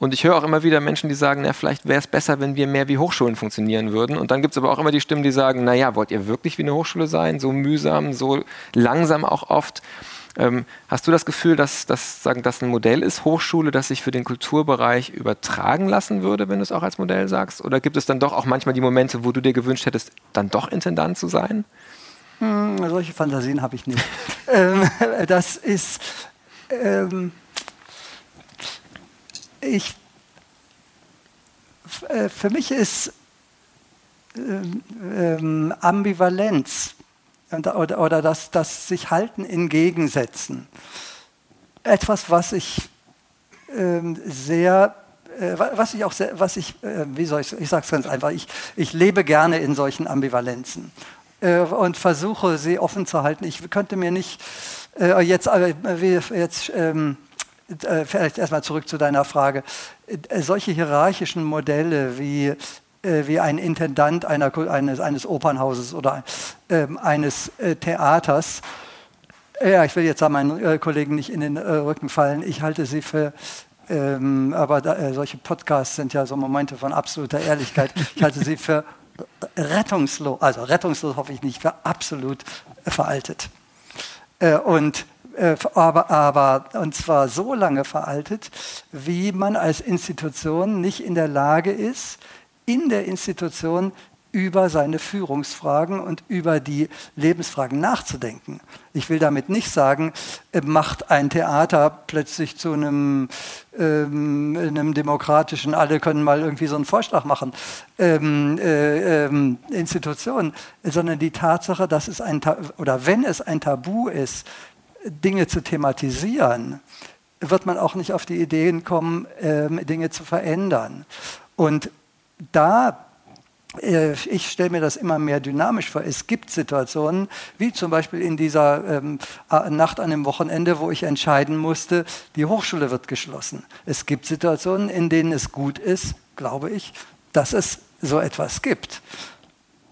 Und ich höre auch immer wieder Menschen, die sagen, na, vielleicht wäre es besser, wenn wir mehr wie Hochschulen funktionieren würden. Und dann gibt es aber auch immer die Stimmen, die sagen, naja, wollt ihr wirklich wie eine Hochschule sein? So mühsam, so langsam auch oft. Ähm, hast du das Gefühl, dass, das ein Modell ist, Hochschule, das sich für den Kulturbereich übertragen lassen würde, wenn du es auch als Modell sagst? Oder gibt es dann doch auch manchmal die Momente, wo du dir gewünscht hättest, dann doch Intendant zu sein? Hm, solche Fantasien habe ich nicht. ähm, das ist. Ähm, ich, äh, für mich ist ähm, ähm Ambivalenz oder, oder das, das sich halten in Gegensätzen. Etwas, was ich ähm, sehr äh, was ich auch sehr, was ich, äh, wie soll ich, ich sage es ganz einfach, ich, ich lebe gerne in solchen Ambivalenzen und versuche sie offen zu halten. Ich könnte mir nicht jetzt, jetzt ähm, äh, vielleicht erstmal zurück zu deiner Frage, solche hierarchischen Modelle wie äh, wie ein Intendant einer, eines, eines, Opernhauses oder ähm, eines äh, Theaters. Ja, ich will jetzt meinen äh, Kollegen nicht in den äh, Rücken fallen. Ich halte sie für, ähm, aber da, äh, solche Podcasts sind ja so Momente von absoluter Ehrlichkeit. Ich halte sie für rettungslos, also rettungslos hoffe ich nicht, für absolut veraltet. Äh, und aber, aber, und zwar so lange veraltet, wie man als Institution nicht in der Lage ist, in der Institution über seine Führungsfragen und über die Lebensfragen nachzudenken. Ich will damit nicht sagen, äh, macht ein Theater plötzlich zu einem, ähm, einem demokratischen, alle können mal irgendwie so einen Vorschlag machen, ähm, äh, ähm, Institution, sondern die Tatsache, dass es ein, oder wenn es ein Tabu ist, Dinge zu thematisieren, wird man auch nicht auf die Ideen kommen, ähm, Dinge zu verändern. Und da äh, ich stelle mir das immer mehr dynamisch vor. Es gibt Situationen, wie zum Beispiel in dieser ähm, Nacht an dem Wochenende, wo ich entscheiden musste, die Hochschule wird geschlossen. Es gibt Situationen, in denen es gut ist, glaube ich, dass es so etwas gibt.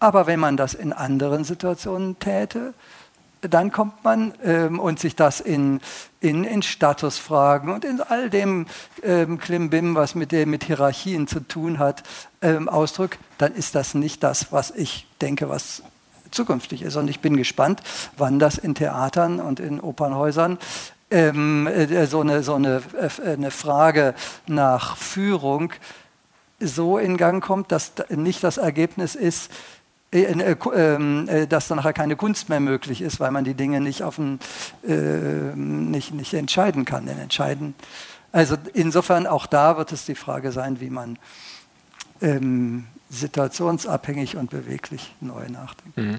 Aber wenn man das in anderen Situationen täte, dann kommt man ähm, und sich das in, in, in Statusfragen und in all dem ähm, Klimbim, was mit, der, mit Hierarchien zu tun hat, ähm, ausdrückt, dann ist das nicht das, was ich denke, was zukünftig ist. Und ich bin gespannt, wann das in Theatern und in Opernhäusern ähm, äh, so, eine, so eine, äh, eine Frage nach Führung so in Gang kommt, dass nicht das Ergebnis ist, äh, äh, ähm, äh, dass dann nachher keine Kunst mehr möglich ist, weil man die Dinge nicht, auf ein, äh, nicht, nicht entscheiden kann. Denn entscheiden, also insofern auch da wird es die Frage sein, wie man ähm, situationsabhängig und beweglich neu nachdenken. Mhm.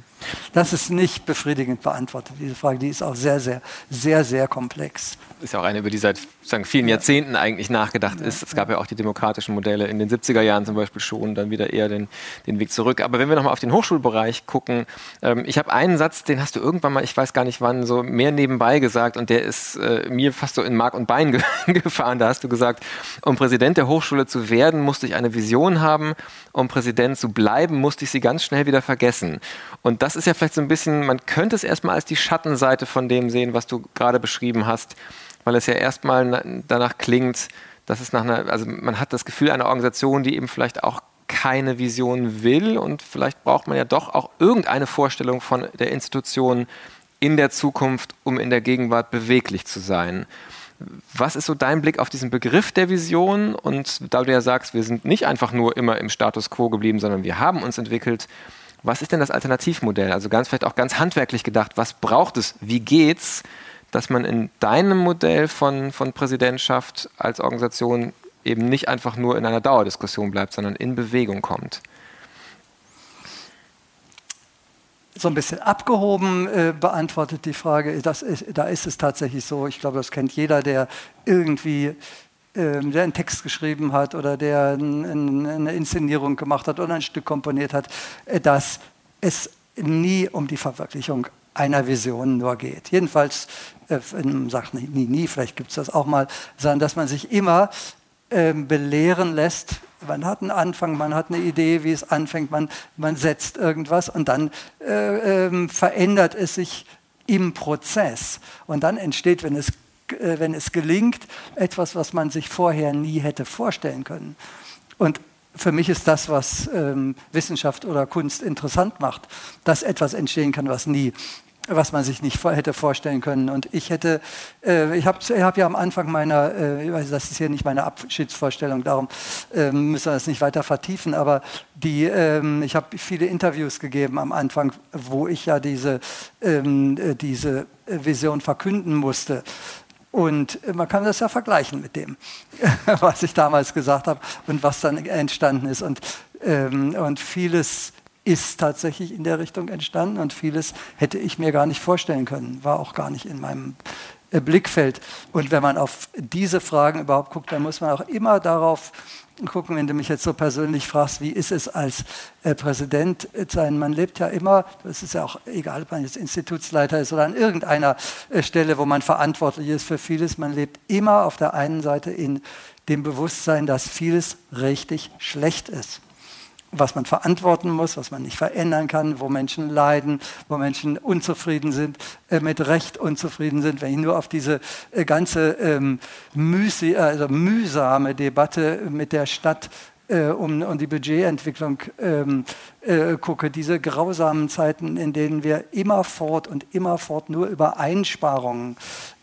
Das ist nicht befriedigend beantwortet, diese Frage. Die ist auch sehr, sehr, sehr, sehr komplex. Ist ja auch eine, über die seit sagen, vielen ja. Jahrzehnten eigentlich nachgedacht ist. Es gab ja. ja auch die demokratischen Modelle in den 70er Jahren zum Beispiel schon, dann wieder eher den, den Weg zurück. Aber wenn wir nochmal auf den Hochschulbereich gucken, ähm, ich habe einen Satz, den hast du irgendwann mal, ich weiß gar nicht wann, so mehr nebenbei gesagt und der ist äh, mir fast so in Mark und Bein ge gefahren. Da hast du gesagt, um Präsident der Hochschule zu werden, musste ich eine Vision haben. Um Präsident zu bleiben, musste ich sie ganz schnell wieder vergessen. Und das ist ja vielleicht so ein bisschen, man könnte es erstmal als die Schattenseite von dem sehen, was du gerade beschrieben hast weil es ja erstmal danach klingt, dass es nach einer, also man hat das Gefühl einer Organisation, die eben vielleicht auch keine Vision will und vielleicht braucht man ja doch auch irgendeine Vorstellung von der Institution in der Zukunft, um in der Gegenwart beweglich zu sein. Was ist so dein Blick auf diesen Begriff der Vision? Und da du ja sagst, wir sind nicht einfach nur immer im Status quo geblieben, sondern wir haben uns entwickelt. Was ist denn das Alternativmodell? Also ganz vielleicht auch ganz handwerklich gedacht, was braucht es? Wie geht's? Dass man in deinem Modell von, von Präsidentschaft als Organisation eben nicht einfach nur in einer Dauerdiskussion bleibt, sondern in Bewegung kommt? so ein bisschen abgehoben äh, beantwortet die Frage. Das ist, da ist es tatsächlich so, ich glaube, das kennt jeder, der irgendwie äh, der einen Text geschrieben hat oder der ein, ein, eine Inszenierung gemacht hat oder ein Stück komponiert hat, äh, dass es nie um die Verwirklichung einer Vision nur geht. Jedenfalls, äh, sagt nie, nie, vielleicht gibt es das auch mal, sondern dass man sich immer äh, belehren lässt. Man hat einen Anfang, man hat eine Idee, wie es anfängt, man, man setzt irgendwas und dann äh, äh, verändert es sich im Prozess. Und dann entsteht, wenn es, äh, wenn es gelingt, etwas, was man sich vorher nie hätte vorstellen können. Und für mich ist das, was ähm, Wissenschaft oder Kunst interessant macht, dass etwas entstehen kann, was nie was man sich nicht hätte vorstellen können. Und ich hätte, äh, ich habe hab ja am Anfang meiner, äh, weiß, das ist hier nicht meine Abschiedsvorstellung, darum äh, müssen wir das nicht weiter vertiefen, aber die, ähm, ich habe viele Interviews gegeben am Anfang, wo ich ja diese, ähm, äh, diese Vision verkünden musste. Und man kann das ja vergleichen mit dem, was ich damals gesagt habe und was dann entstanden ist. Und, ähm, und vieles ist tatsächlich in der Richtung entstanden und vieles hätte ich mir gar nicht vorstellen können, war auch gar nicht in meinem äh, Blickfeld. Und wenn man auf diese Fragen überhaupt guckt, dann muss man auch immer darauf gucken, wenn du mich jetzt so persönlich fragst, wie ist es als äh, Präsident sein? Man lebt ja immer, das ist ja auch egal, ob man jetzt Institutsleiter ist oder an irgendeiner äh, Stelle, wo man verantwortlich ist für vieles, man lebt immer auf der einen Seite in dem Bewusstsein, dass vieles richtig schlecht ist was man verantworten muss, was man nicht verändern kann, wo Menschen leiden, wo Menschen unzufrieden sind, äh, mit Recht unzufrieden sind. Wenn ich nur auf diese äh, ganze ähm, mühse, also mühsame Debatte mit der Stadt äh, um, um, die Budgetentwicklung ähm, äh, gucke, diese grausamen Zeiten, in denen wir immerfort und immerfort nur über Einsparungen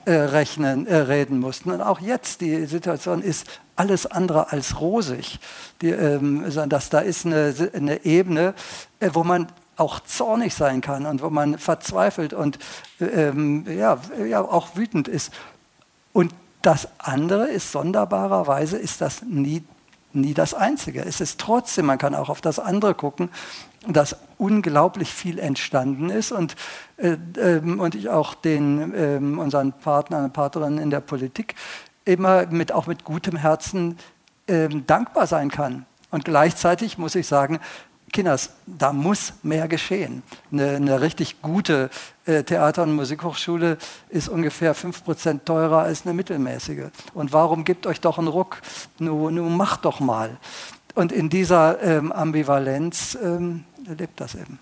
äh, rechnen, äh, reden mussten. Und auch jetzt, die Situation ist alles andere als rosig. Die, ähm, das, da ist eine, eine Ebene, äh, wo man auch zornig sein kann und wo man verzweifelt und ähm, ja, ja, auch wütend ist. Und das andere ist sonderbarerweise, ist das nie, nie das Einzige. Es ist trotzdem, man kann auch auf das andere gucken, dass unglaublich viel entstanden ist und, äh, ähm, und ich auch den, äh, unseren Partnern und Partnerinnen in der Politik immer mit, auch mit gutem Herzen äh, dankbar sein kann. Und gleichzeitig muss ich sagen, Kinders, da muss mehr geschehen. Eine, eine richtig gute äh, Theater- und Musikhochschule ist ungefähr 5% teurer als eine mittelmäßige. Und warum gibt euch doch einen Ruck? Nun, nun macht doch mal. Und in dieser ähm, Ambivalenz ähm, lebt das eben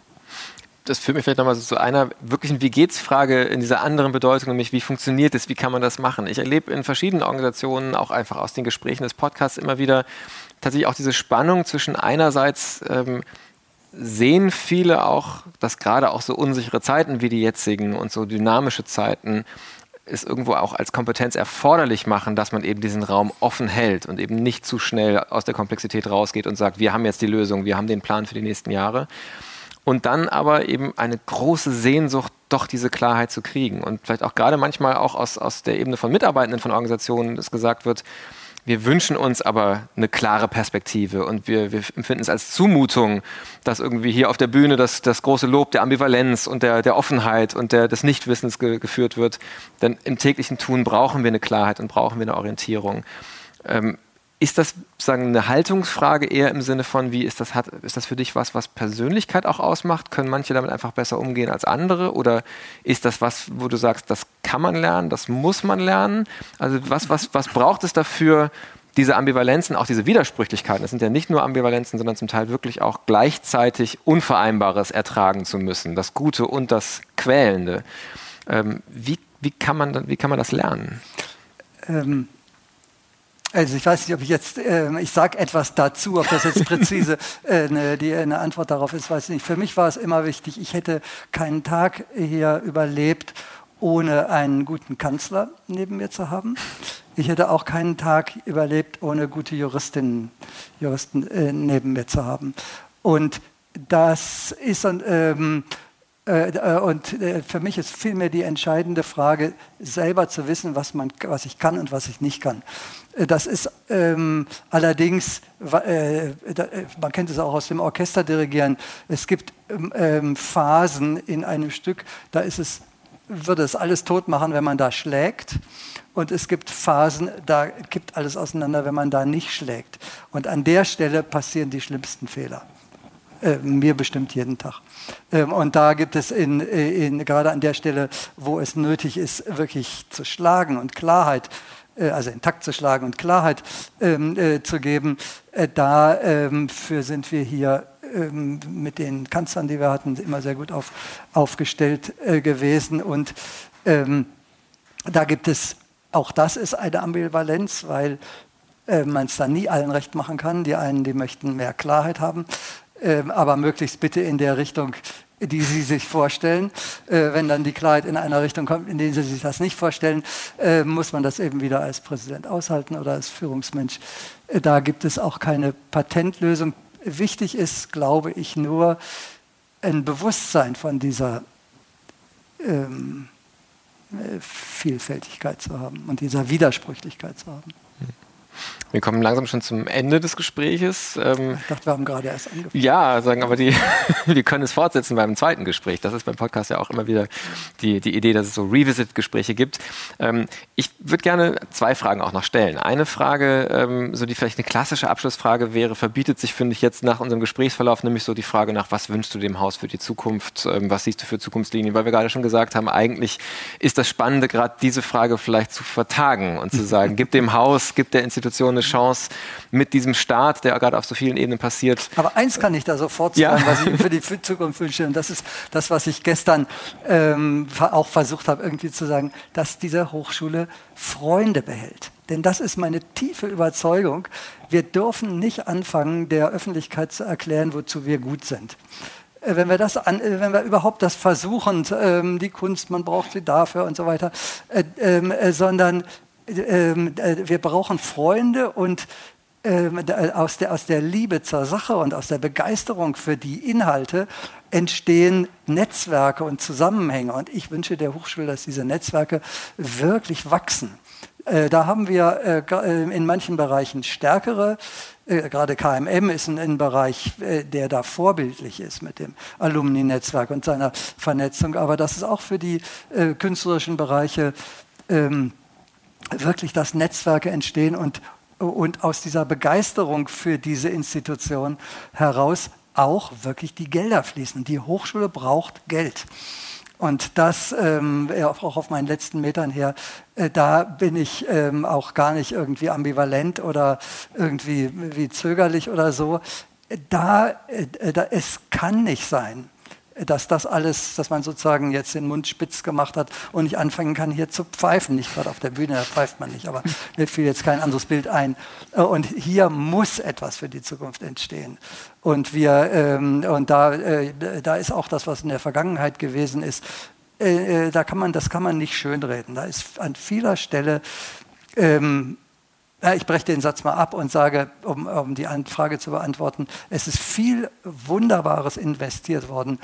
das führt mich vielleicht nochmal zu einer wirklichen Wie geht's Frage in dieser anderen Bedeutung, nämlich wie funktioniert es, wie kann man das machen? Ich erlebe in verschiedenen Organisationen, auch einfach aus den Gesprächen des Podcasts immer wieder tatsächlich auch diese Spannung zwischen einerseits ähm, sehen viele auch, dass gerade auch so unsichere Zeiten wie die jetzigen und so dynamische Zeiten es irgendwo auch als Kompetenz erforderlich machen, dass man eben diesen Raum offen hält und eben nicht zu schnell aus der Komplexität rausgeht und sagt, wir haben jetzt die Lösung, wir haben den Plan für die nächsten Jahre. und dann aber eben eine große Sehnsucht, doch diese Klarheit zu kriegen. Und vielleicht auch gerade manchmal auch aus, aus der Ebene von Mitarbeitenden von Organisationen, dass gesagt wird, wir wünschen uns aber eine klare Perspektive und wir, wir empfinden es als Zumutung, dass irgendwie hier auf der Bühne das, das große Lob der Ambivalenz und der, der Offenheit und der, des Nichtwissens ge, geführt wird. Denn im täglichen Tun brauchen wir eine Klarheit und brauchen wir eine Orientierung. Ähm, ist das sagen, eine Haltungsfrage eher im Sinne von, wie ist das, hat, ist das für dich was, was Persönlichkeit auch ausmacht? Können manche damit einfach besser umgehen als andere? Oder ist das was, wo du sagst, das kann man lernen, das muss man lernen? Also was, was, was braucht es dafür, diese Ambivalenzen, auch diese Widersprüchlichkeiten, das sind ja nicht nur Ambivalenzen, sondern zum Teil wirklich auch gleichzeitig Unvereinbares ertragen zu müssen, das Gute und das Quälende. Ähm, wie, wie, kann man, wie kann man das lernen? Ähm also ich weiß nicht, ob ich jetzt, äh, ich sage etwas dazu, ob das jetzt präzise äh, eine, die, eine Antwort darauf ist, weiß ich nicht. Für mich war es immer wichtig, ich hätte keinen Tag hier überlebt, ohne einen guten Kanzler neben mir zu haben. Ich hätte auch keinen Tag überlebt, ohne gute Juristinnen, Juristen äh, neben mir zu haben. Und das ist ähm, äh, äh, und äh, für mich ist vielmehr die entscheidende Frage, selber zu wissen, was, man, was ich kann und was ich nicht kann. Das ist ähm, allerdings, äh, man kennt es auch aus dem Orchesterdirigieren, es gibt ähm, Phasen in einem Stück, da ist es, würde es alles tot machen, wenn man da schlägt. Und es gibt Phasen, da kippt alles auseinander, wenn man da nicht schlägt. Und an der Stelle passieren die schlimmsten Fehler. Äh, mir bestimmt jeden Tag. Ähm, und da gibt es in, in, gerade an der Stelle, wo es nötig ist, wirklich zu schlagen und Klarheit, äh, also in Takt zu schlagen und Klarheit ähm, äh, zu geben, äh, dafür ähm, sind wir hier ähm, mit den Kanzlern, die wir hatten, immer sehr gut auf, aufgestellt äh, gewesen. Und ähm, da gibt es, auch das ist eine Ambivalenz, weil äh, man es dann nie allen recht machen kann. Die einen, die möchten mehr Klarheit haben aber möglichst bitte in der Richtung, die Sie sich vorstellen. Äh, wenn dann die Klarheit in einer Richtung kommt, in der Sie sich das nicht vorstellen, äh, muss man das eben wieder als Präsident aushalten oder als Führungsmensch. Äh, da gibt es auch keine Patentlösung. Wichtig ist, glaube ich, nur ein Bewusstsein von dieser ähm, Vielfältigkeit zu haben und dieser Widersprüchlichkeit zu haben. Wir kommen langsam schon zum Ende des Gespräches. Ähm, ich dachte, wir haben gerade erst angefangen. Ja, sagen aber die, wir können es fortsetzen beim zweiten Gespräch. Das ist beim Podcast ja auch immer wieder die, die Idee, dass es so Revisit-Gespräche gibt. Ähm, ich würde gerne zwei Fragen auch noch stellen. Eine Frage, ähm, so die vielleicht eine klassische Abschlussfrage wäre, verbietet sich, finde ich, jetzt nach unserem Gesprächsverlauf nämlich so die Frage nach, was wünschst du dem Haus für die Zukunft? Ähm, was siehst du für Zukunftslinien? Weil wir gerade schon gesagt haben, eigentlich ist das Spannende, gerade diese Frage vielleicht zu vertagen und zu sagen, gib dem Haus, gib der Institution eine Chance mit diesem Staat, der gerade auf so vielen Ebenen passiert. Aber eins kann ich da sofort sagen, ja. was ich für die Zukunft wünsche. Und das ist das, was ich gestern ähm, auch versucht habe, irgendwie zu sagen, dass diese Hochschule Freunde behält. Denn das ist meine tiefe Überzeugung. Wir dürfen nicht anfangen, der Öffentlichkeit zu erklären, wozu wir gut sind äh, wenn wir das an, äh, wenn wir überhaupt das versuchen, ähm, die Kunst, man braucht sie dafür und so weiter, äh, ähm, äh, sondern wir brauchen Freunde und ähm, aus der, aus der Liebe zur Sache und aus der Begeisterung für die Inhalte entstehen Netzwerke und Zusammenhänge. Und ich wünsche der Hochschule, dass diese Netzwerke wirklich wachsen. Äh, da haben wir äh, in manchen Bereichen stärkere. Gerade KMM ist ein, Bereich, der da vorbildlich ist mit dem Alumni-Netzwerk und seiner Vernetzung. Aber das ist auch für die künstlerischen Bereiche ähm, wirklich, dass Netzwerke entstehen und, und aus dieser Begeisterung für diese Institution heraus auch wirklich die Gelder fließen. Die Hochschule braucht Geld. Und das, ähm, auch auf meinen letzten Metern her, äh, da bin ich ähm, auch gar nicht irgendwie ambivalent oder irgendwie wie zögerlich oder so. Da, äh, da, es kann nicht sein, dass das alles, dass man sozusagen jetzt den Mund spitz gemacht hat und nicht anfangen kann, hier zu pfeifen. Nicht gerade auf der Bühne, da pfeift man nicht, aber mir fiel jetzt kein anderes Bild ein. Äh, und hier muss etwas für die Zukunft entstehen. Und wir, ähm, und da, äh, da ist auch das, was in der Vergangenheit gewesen ist, äh, äh, da kann man, das kann man nicht schönreden. Da ist an vieler Stelle ähm, ich breche den Satz mal ab und sage, um, um die Frage zu beantworten, es ist viel Wunderbares investiert worden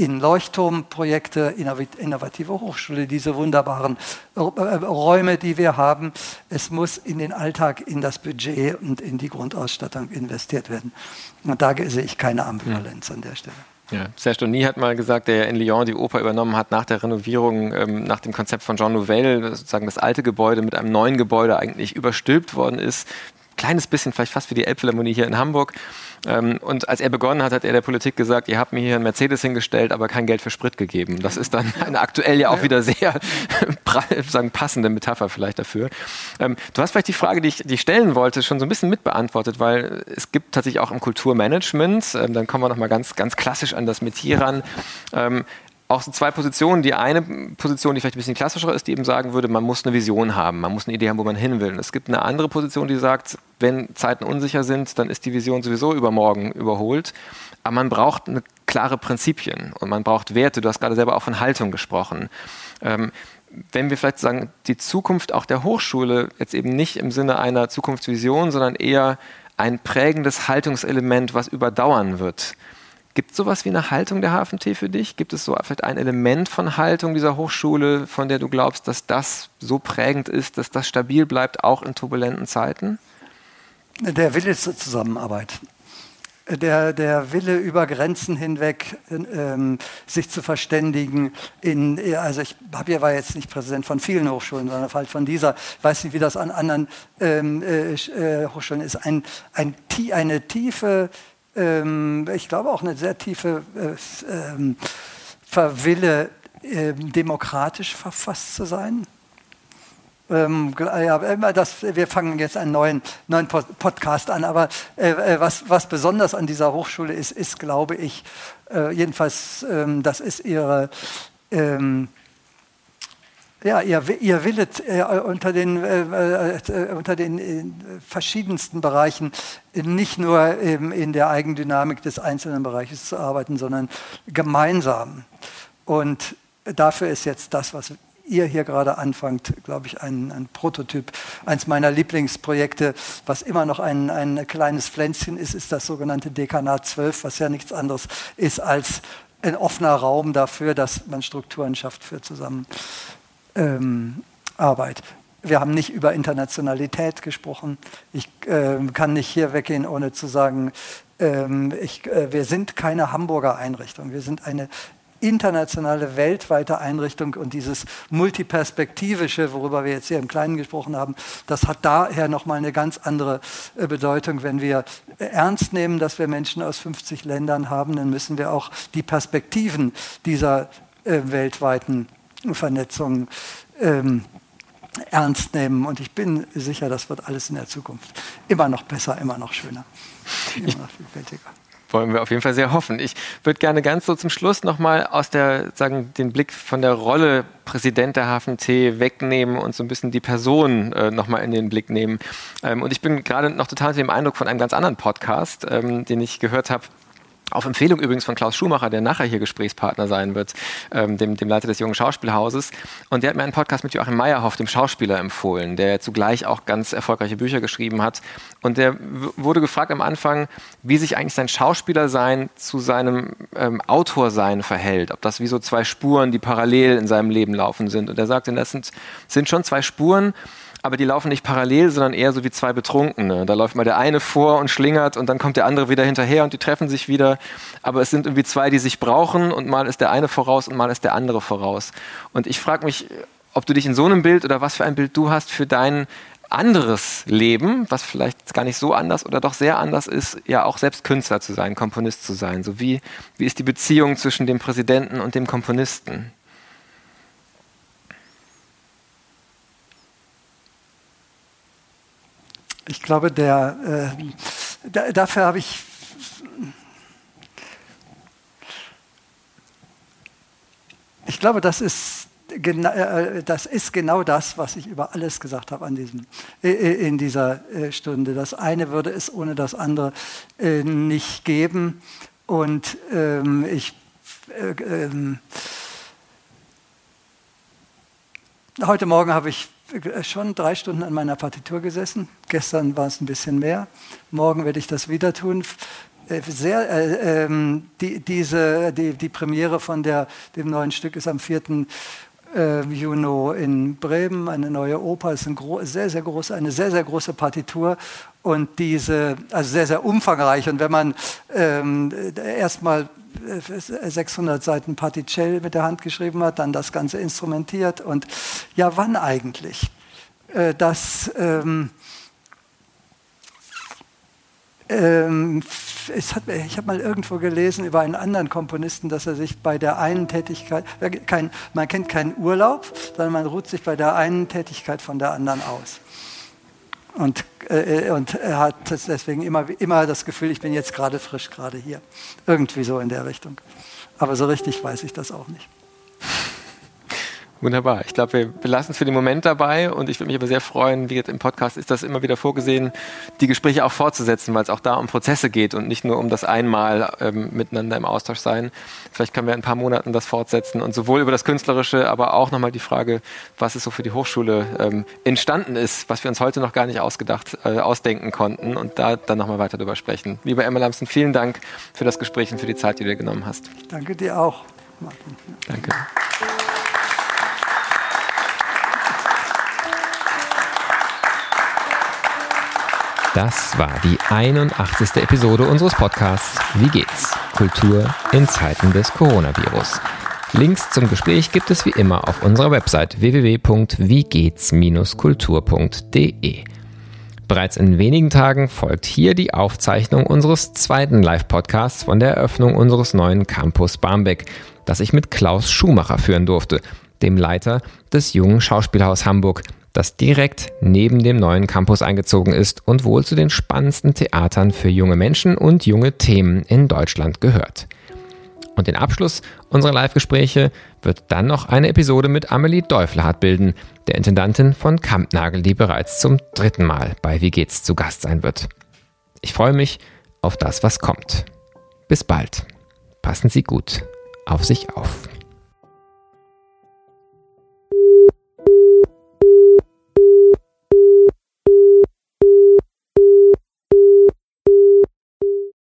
in Leuchtturmprojekte, innovative Hochschule, diese wunderbaren äh, Räume, die wir haben. Es muss in den Alltag, in das Budget und in die Grundausstattung investiert werden. Und da sehe ich keine Ambivalenz an der Stelle. Ja, Serge Denis hat mal gesagt, der in Lyon die Oper übernommen hat nach der Renovierung, ähm, nach dem Konzept von Jean Nouvel, sozusagen das alte Gebäude mit einem neuen Gebäude eigentlich überstülpt worden ist. Kleines bisschen, vielleicht fast wie die Elbphilharmonie hier in Hamburg. Ähm, und als er begonnen hat, hat er der Politik gesagt, ihr habt mir hier einen Mercedes hingestellt, aber kein Geld für Sprit gegeben. Das ist dann eine aktuell ja auch wieder sehr sagen, passende Metapher vielleicht dafür. Ähm, du hast vielleicht die Frage, die ich, die ich stellen wollte, schon so ein bisschen mitbeantwortet, weil es gibt tatsächlich auch im Kulturmanagement, ähm, dann kommen wir nochmal ganz, ganz klassisch an das Metier ran, auch so zwei Positionen. Die eine Position, die vielleicht ein bisschen klassischer ist, die eben sagen würde, man muss eine Vision haben, man muss eine Idee haben, wo man hin will. Und es gibt eine andere Position, die sagt, wenn Zeiten unsicher sind, dann ist die Vision sowieso übermorgen überholt. Aber man braucht eine klare Prinzipien und man braucht Werte. Du hast gerade selber auch von Haltung gesprochen. Ähm, wenn wir vielleicht sagen, die Zukunft auch der Hochschule jetzt eben nicht im Sinne einer Zukunftsvision, sondern eher ein prägendes Haltungselement, was überdauern wird. Gibt es sowas wie eine Haltung der HFMT für dich? Gibt es so vielleicht ein Element von Haltung dieser Hochschule, von der du glaubst, dass das so prägend ist, dass das stabil bleibt, auch in turbulenten Zeiten? Der Wille zur Zusammenarbeit. Der, der Wille über Grenzen hinweg, ähm, sich zu verständigen. In, also ich ja war jetzt nicht Präsident von vielen Hochschulen, sondern halt von dieser. Ich weiß nicht, wie das an anderen ähm, äh, äh Hochschulen ist. Ein, ein, eine tiefe ähm, ich glaube auch eine sehr tiefe äh, ähm, Verwille, äh, demokratisch verfasst zu sein. Ähm, ja, das, wir fangen jetzt einen neuen, neuen Podcast an, aber äh, äh, was, was besonders an dieser Hochschule ist, ist, glaube ich, äh, jedenfalls, ähm, das ist ihre ähm, ja, ihr, ihr willet äh, unter den, äh, äh, unter den äh, verschiedensten Bereichen nicht nur ähm, in der Eigendynamik des einzelnen Bereiches zu arbeiten, sondern gemeinsam. Und dafür ist jetzt das, was ihr hier gerade anfangt, glaube ich, ein, ein, Prototyp. Eins meiner Lieblingsprojekte, was immer noch ein, ein kleines Pflänzchen ist, ist das sogenannte Dekanat 12, was ja nichts anderes ist als ein offener Raum dafür, dass man Strukturen schafft für zusammen ähm, Arbeit. Wir haben nicht über Internationalität gesprochen. Ich äh, kann nicht hier weggehen, ohne zu sagen, ähm, ich, äh, wir sind keine Hamburger Einrichtung. Wir sind eine internationale, weltweite Einrichtung und dieses multiperspektivische, worüber wir jetzt hier im Kleinen gesprochen haben, das hat daher nochmal eine ganz andere äh, Bedeutung. Wenn wir ernst nehmen, dass wir Menschen aus 50 Ländern haben, dann müssen wir auch die Perspektiven dieser äh, weltweiten Vernetzung ähm, ernst nehmen. Und ich bin sicher, das wird alles in der Zukunft immer noch besser, immer noch schöner, immer noch vielfältiger wollen wir auf jeden Fall sehr hoffen. Ich würde gerne ganz so zum Schluss nochmal aus der, sagen, den Blick von der Rolle Präsident der HFNT wegnehmen und so ein bisschen die Person äh, nochmal in den Blick nehmen. Ähm, und ich bin gerade noch total unter dem Eindruck von einem ganz anderen Podcast, ähm, den ich gehört habe auf Empfehlung übrigens von Klaus Schumacher, der nachher hier Gesprächspartner sein wird, ähm, dem, dem Leiter des Jungen Schauspielhauses. Und der hat mir einen Podcast mit Joachim Meyerhoff, dem Schauspieler, empfohlen, der zugleich auch ganz erfolgreiche Bücher geschrieben hat. Und der wurde gefragt am Anfang, wie sich eigentlich sein Schauspielersein zu seinem ähm, Autorsein verhält. Ob das wie so zwei Spuren, die parallel in seinem Leben laufen sind. Und er sagte, das sind, sind schon zwei Spuren, aber die laufen nicht parallel, sondern eher so wie zwei Betrunkene. Da läuft mal der eine vor und schlingert und dann kommt der andere wieder hinterher und die treffen sich wieder. Aber es sind irgendwie zwei, die sich brauchen und mal ist der eine voraus und mal ist der andere voraus. Und ich frage mich, ob du dich in so einem Bild oder was für ein Bild du hast für dein anderes Leben, was vielleicht gar nicht so anders oder doch sehr anders ist, ja auch selbst Künstler zu sein, Komponist zu sein. So wie, wie ist die Beziehung zwischen dem Präsidenten und dem Komponisten? Ich glaube, der, äh, da, dafür habe ich ich glaube, das ist, äh, das ist genau das, was ich über alles gesagt habe diesem, in dieser äh, Stunde. Das eine würde es ohne das andere äh, nicht geben. Und ähm, ich, ähm, Heute Morgen habe ich schon drei Stunden an meiner Partitur gesessen. Gestern war es ein bisschen mehr. Morgen werde ich das wieder tun. Äh, sehr, äh, ähm, die, diese, die, die Premiere von der, dem neuen Stück ist am 4. Äh, Juno in Bremen, eine neue Oper, ist ein sehr, sehr groß, eine sehr, sehr große Partitur und diese, also sehr, sehr umfangreich. Und wenn man ähm, erstmal 600 Seiten Particell mit der Hand geschrieben hat, dann das Ganze instrumentiert und ja, wann eigentlich? Äh, das ähm, ähm, hat, ich habe mal irgendwo gelesen über einen anderen Komponisten, dass er sich bei der einen Tätigkeit, kein, man kennt keinen Urlaub, sondern man ruht sich bei der einen Tätigkeit von der anderen aus. Und, äh, und er hat deswegen immer, immer das Gefühl, ich bin jetzt gerade frisch, gerade hier. Irgendwie so in der Richtung. Aber so richtig weiß ich das auch nicht. Wunderbar. Ich glaube, wir belassen es für den Moment dabei und ich würde mich aber sehr freuen, wie jetzt im Podcast ist das immer wieder vorgesehen, die Gespräche auch fortzusetzen, weil es auch da um Prozesse geht und nicht nur um das einmal ähm, miteinander im Austausch sein. Vielleicht können wir in ein paar Monaten das fortsetzen und sowohl über das Künstlerische, aber auch nochmal die Frage, was es so für die Hochschule ähm, entstanden ist, was wir uns heute noch gar nicht ausgedacht, äh, ausdenken konnten und da dann nochmal weiter drüber sprechen. Lieber Emma Lamsen, vielen Dank für das Gespräch und für die Zeit, die du dir genommen hast. Danke dir auch, Martin. Danke. Das war die 81. Episode unseres Podcasts Wie geht's? Kultur in Zeiten des Coronavirus. Links zum Gespräch gibt es wie immer auf unserer Website www.wiegehts-kultur.de. Bereits in wenigen Tagen folgt hier die Aufzeichnung unseres zweiten Live-Podcasts von der Eröffnung unseres neuen Campus Barmbek, das ich mit Klaus Schumacher führen durfte, dem Leiter des Jungen Schauspielhaus Hamburg, das direkt neben dem neuen Campus eingezogen ist und wohl zu den spannendsten Theatern für junge Menschen und junge Themen in Deutschland gehört. Und den Abschluss unserer Live-Gespräche wird dann noch eine Episode mit Amelie Däuflerhardt bilden, der Intendantin von Kampnagel, die bereits zum dritten Mal bei Wie geht's zu Gast sein wird. Ich freue mich auf das, was kommt. Bis bald. Passen Sie gut auf sich auf.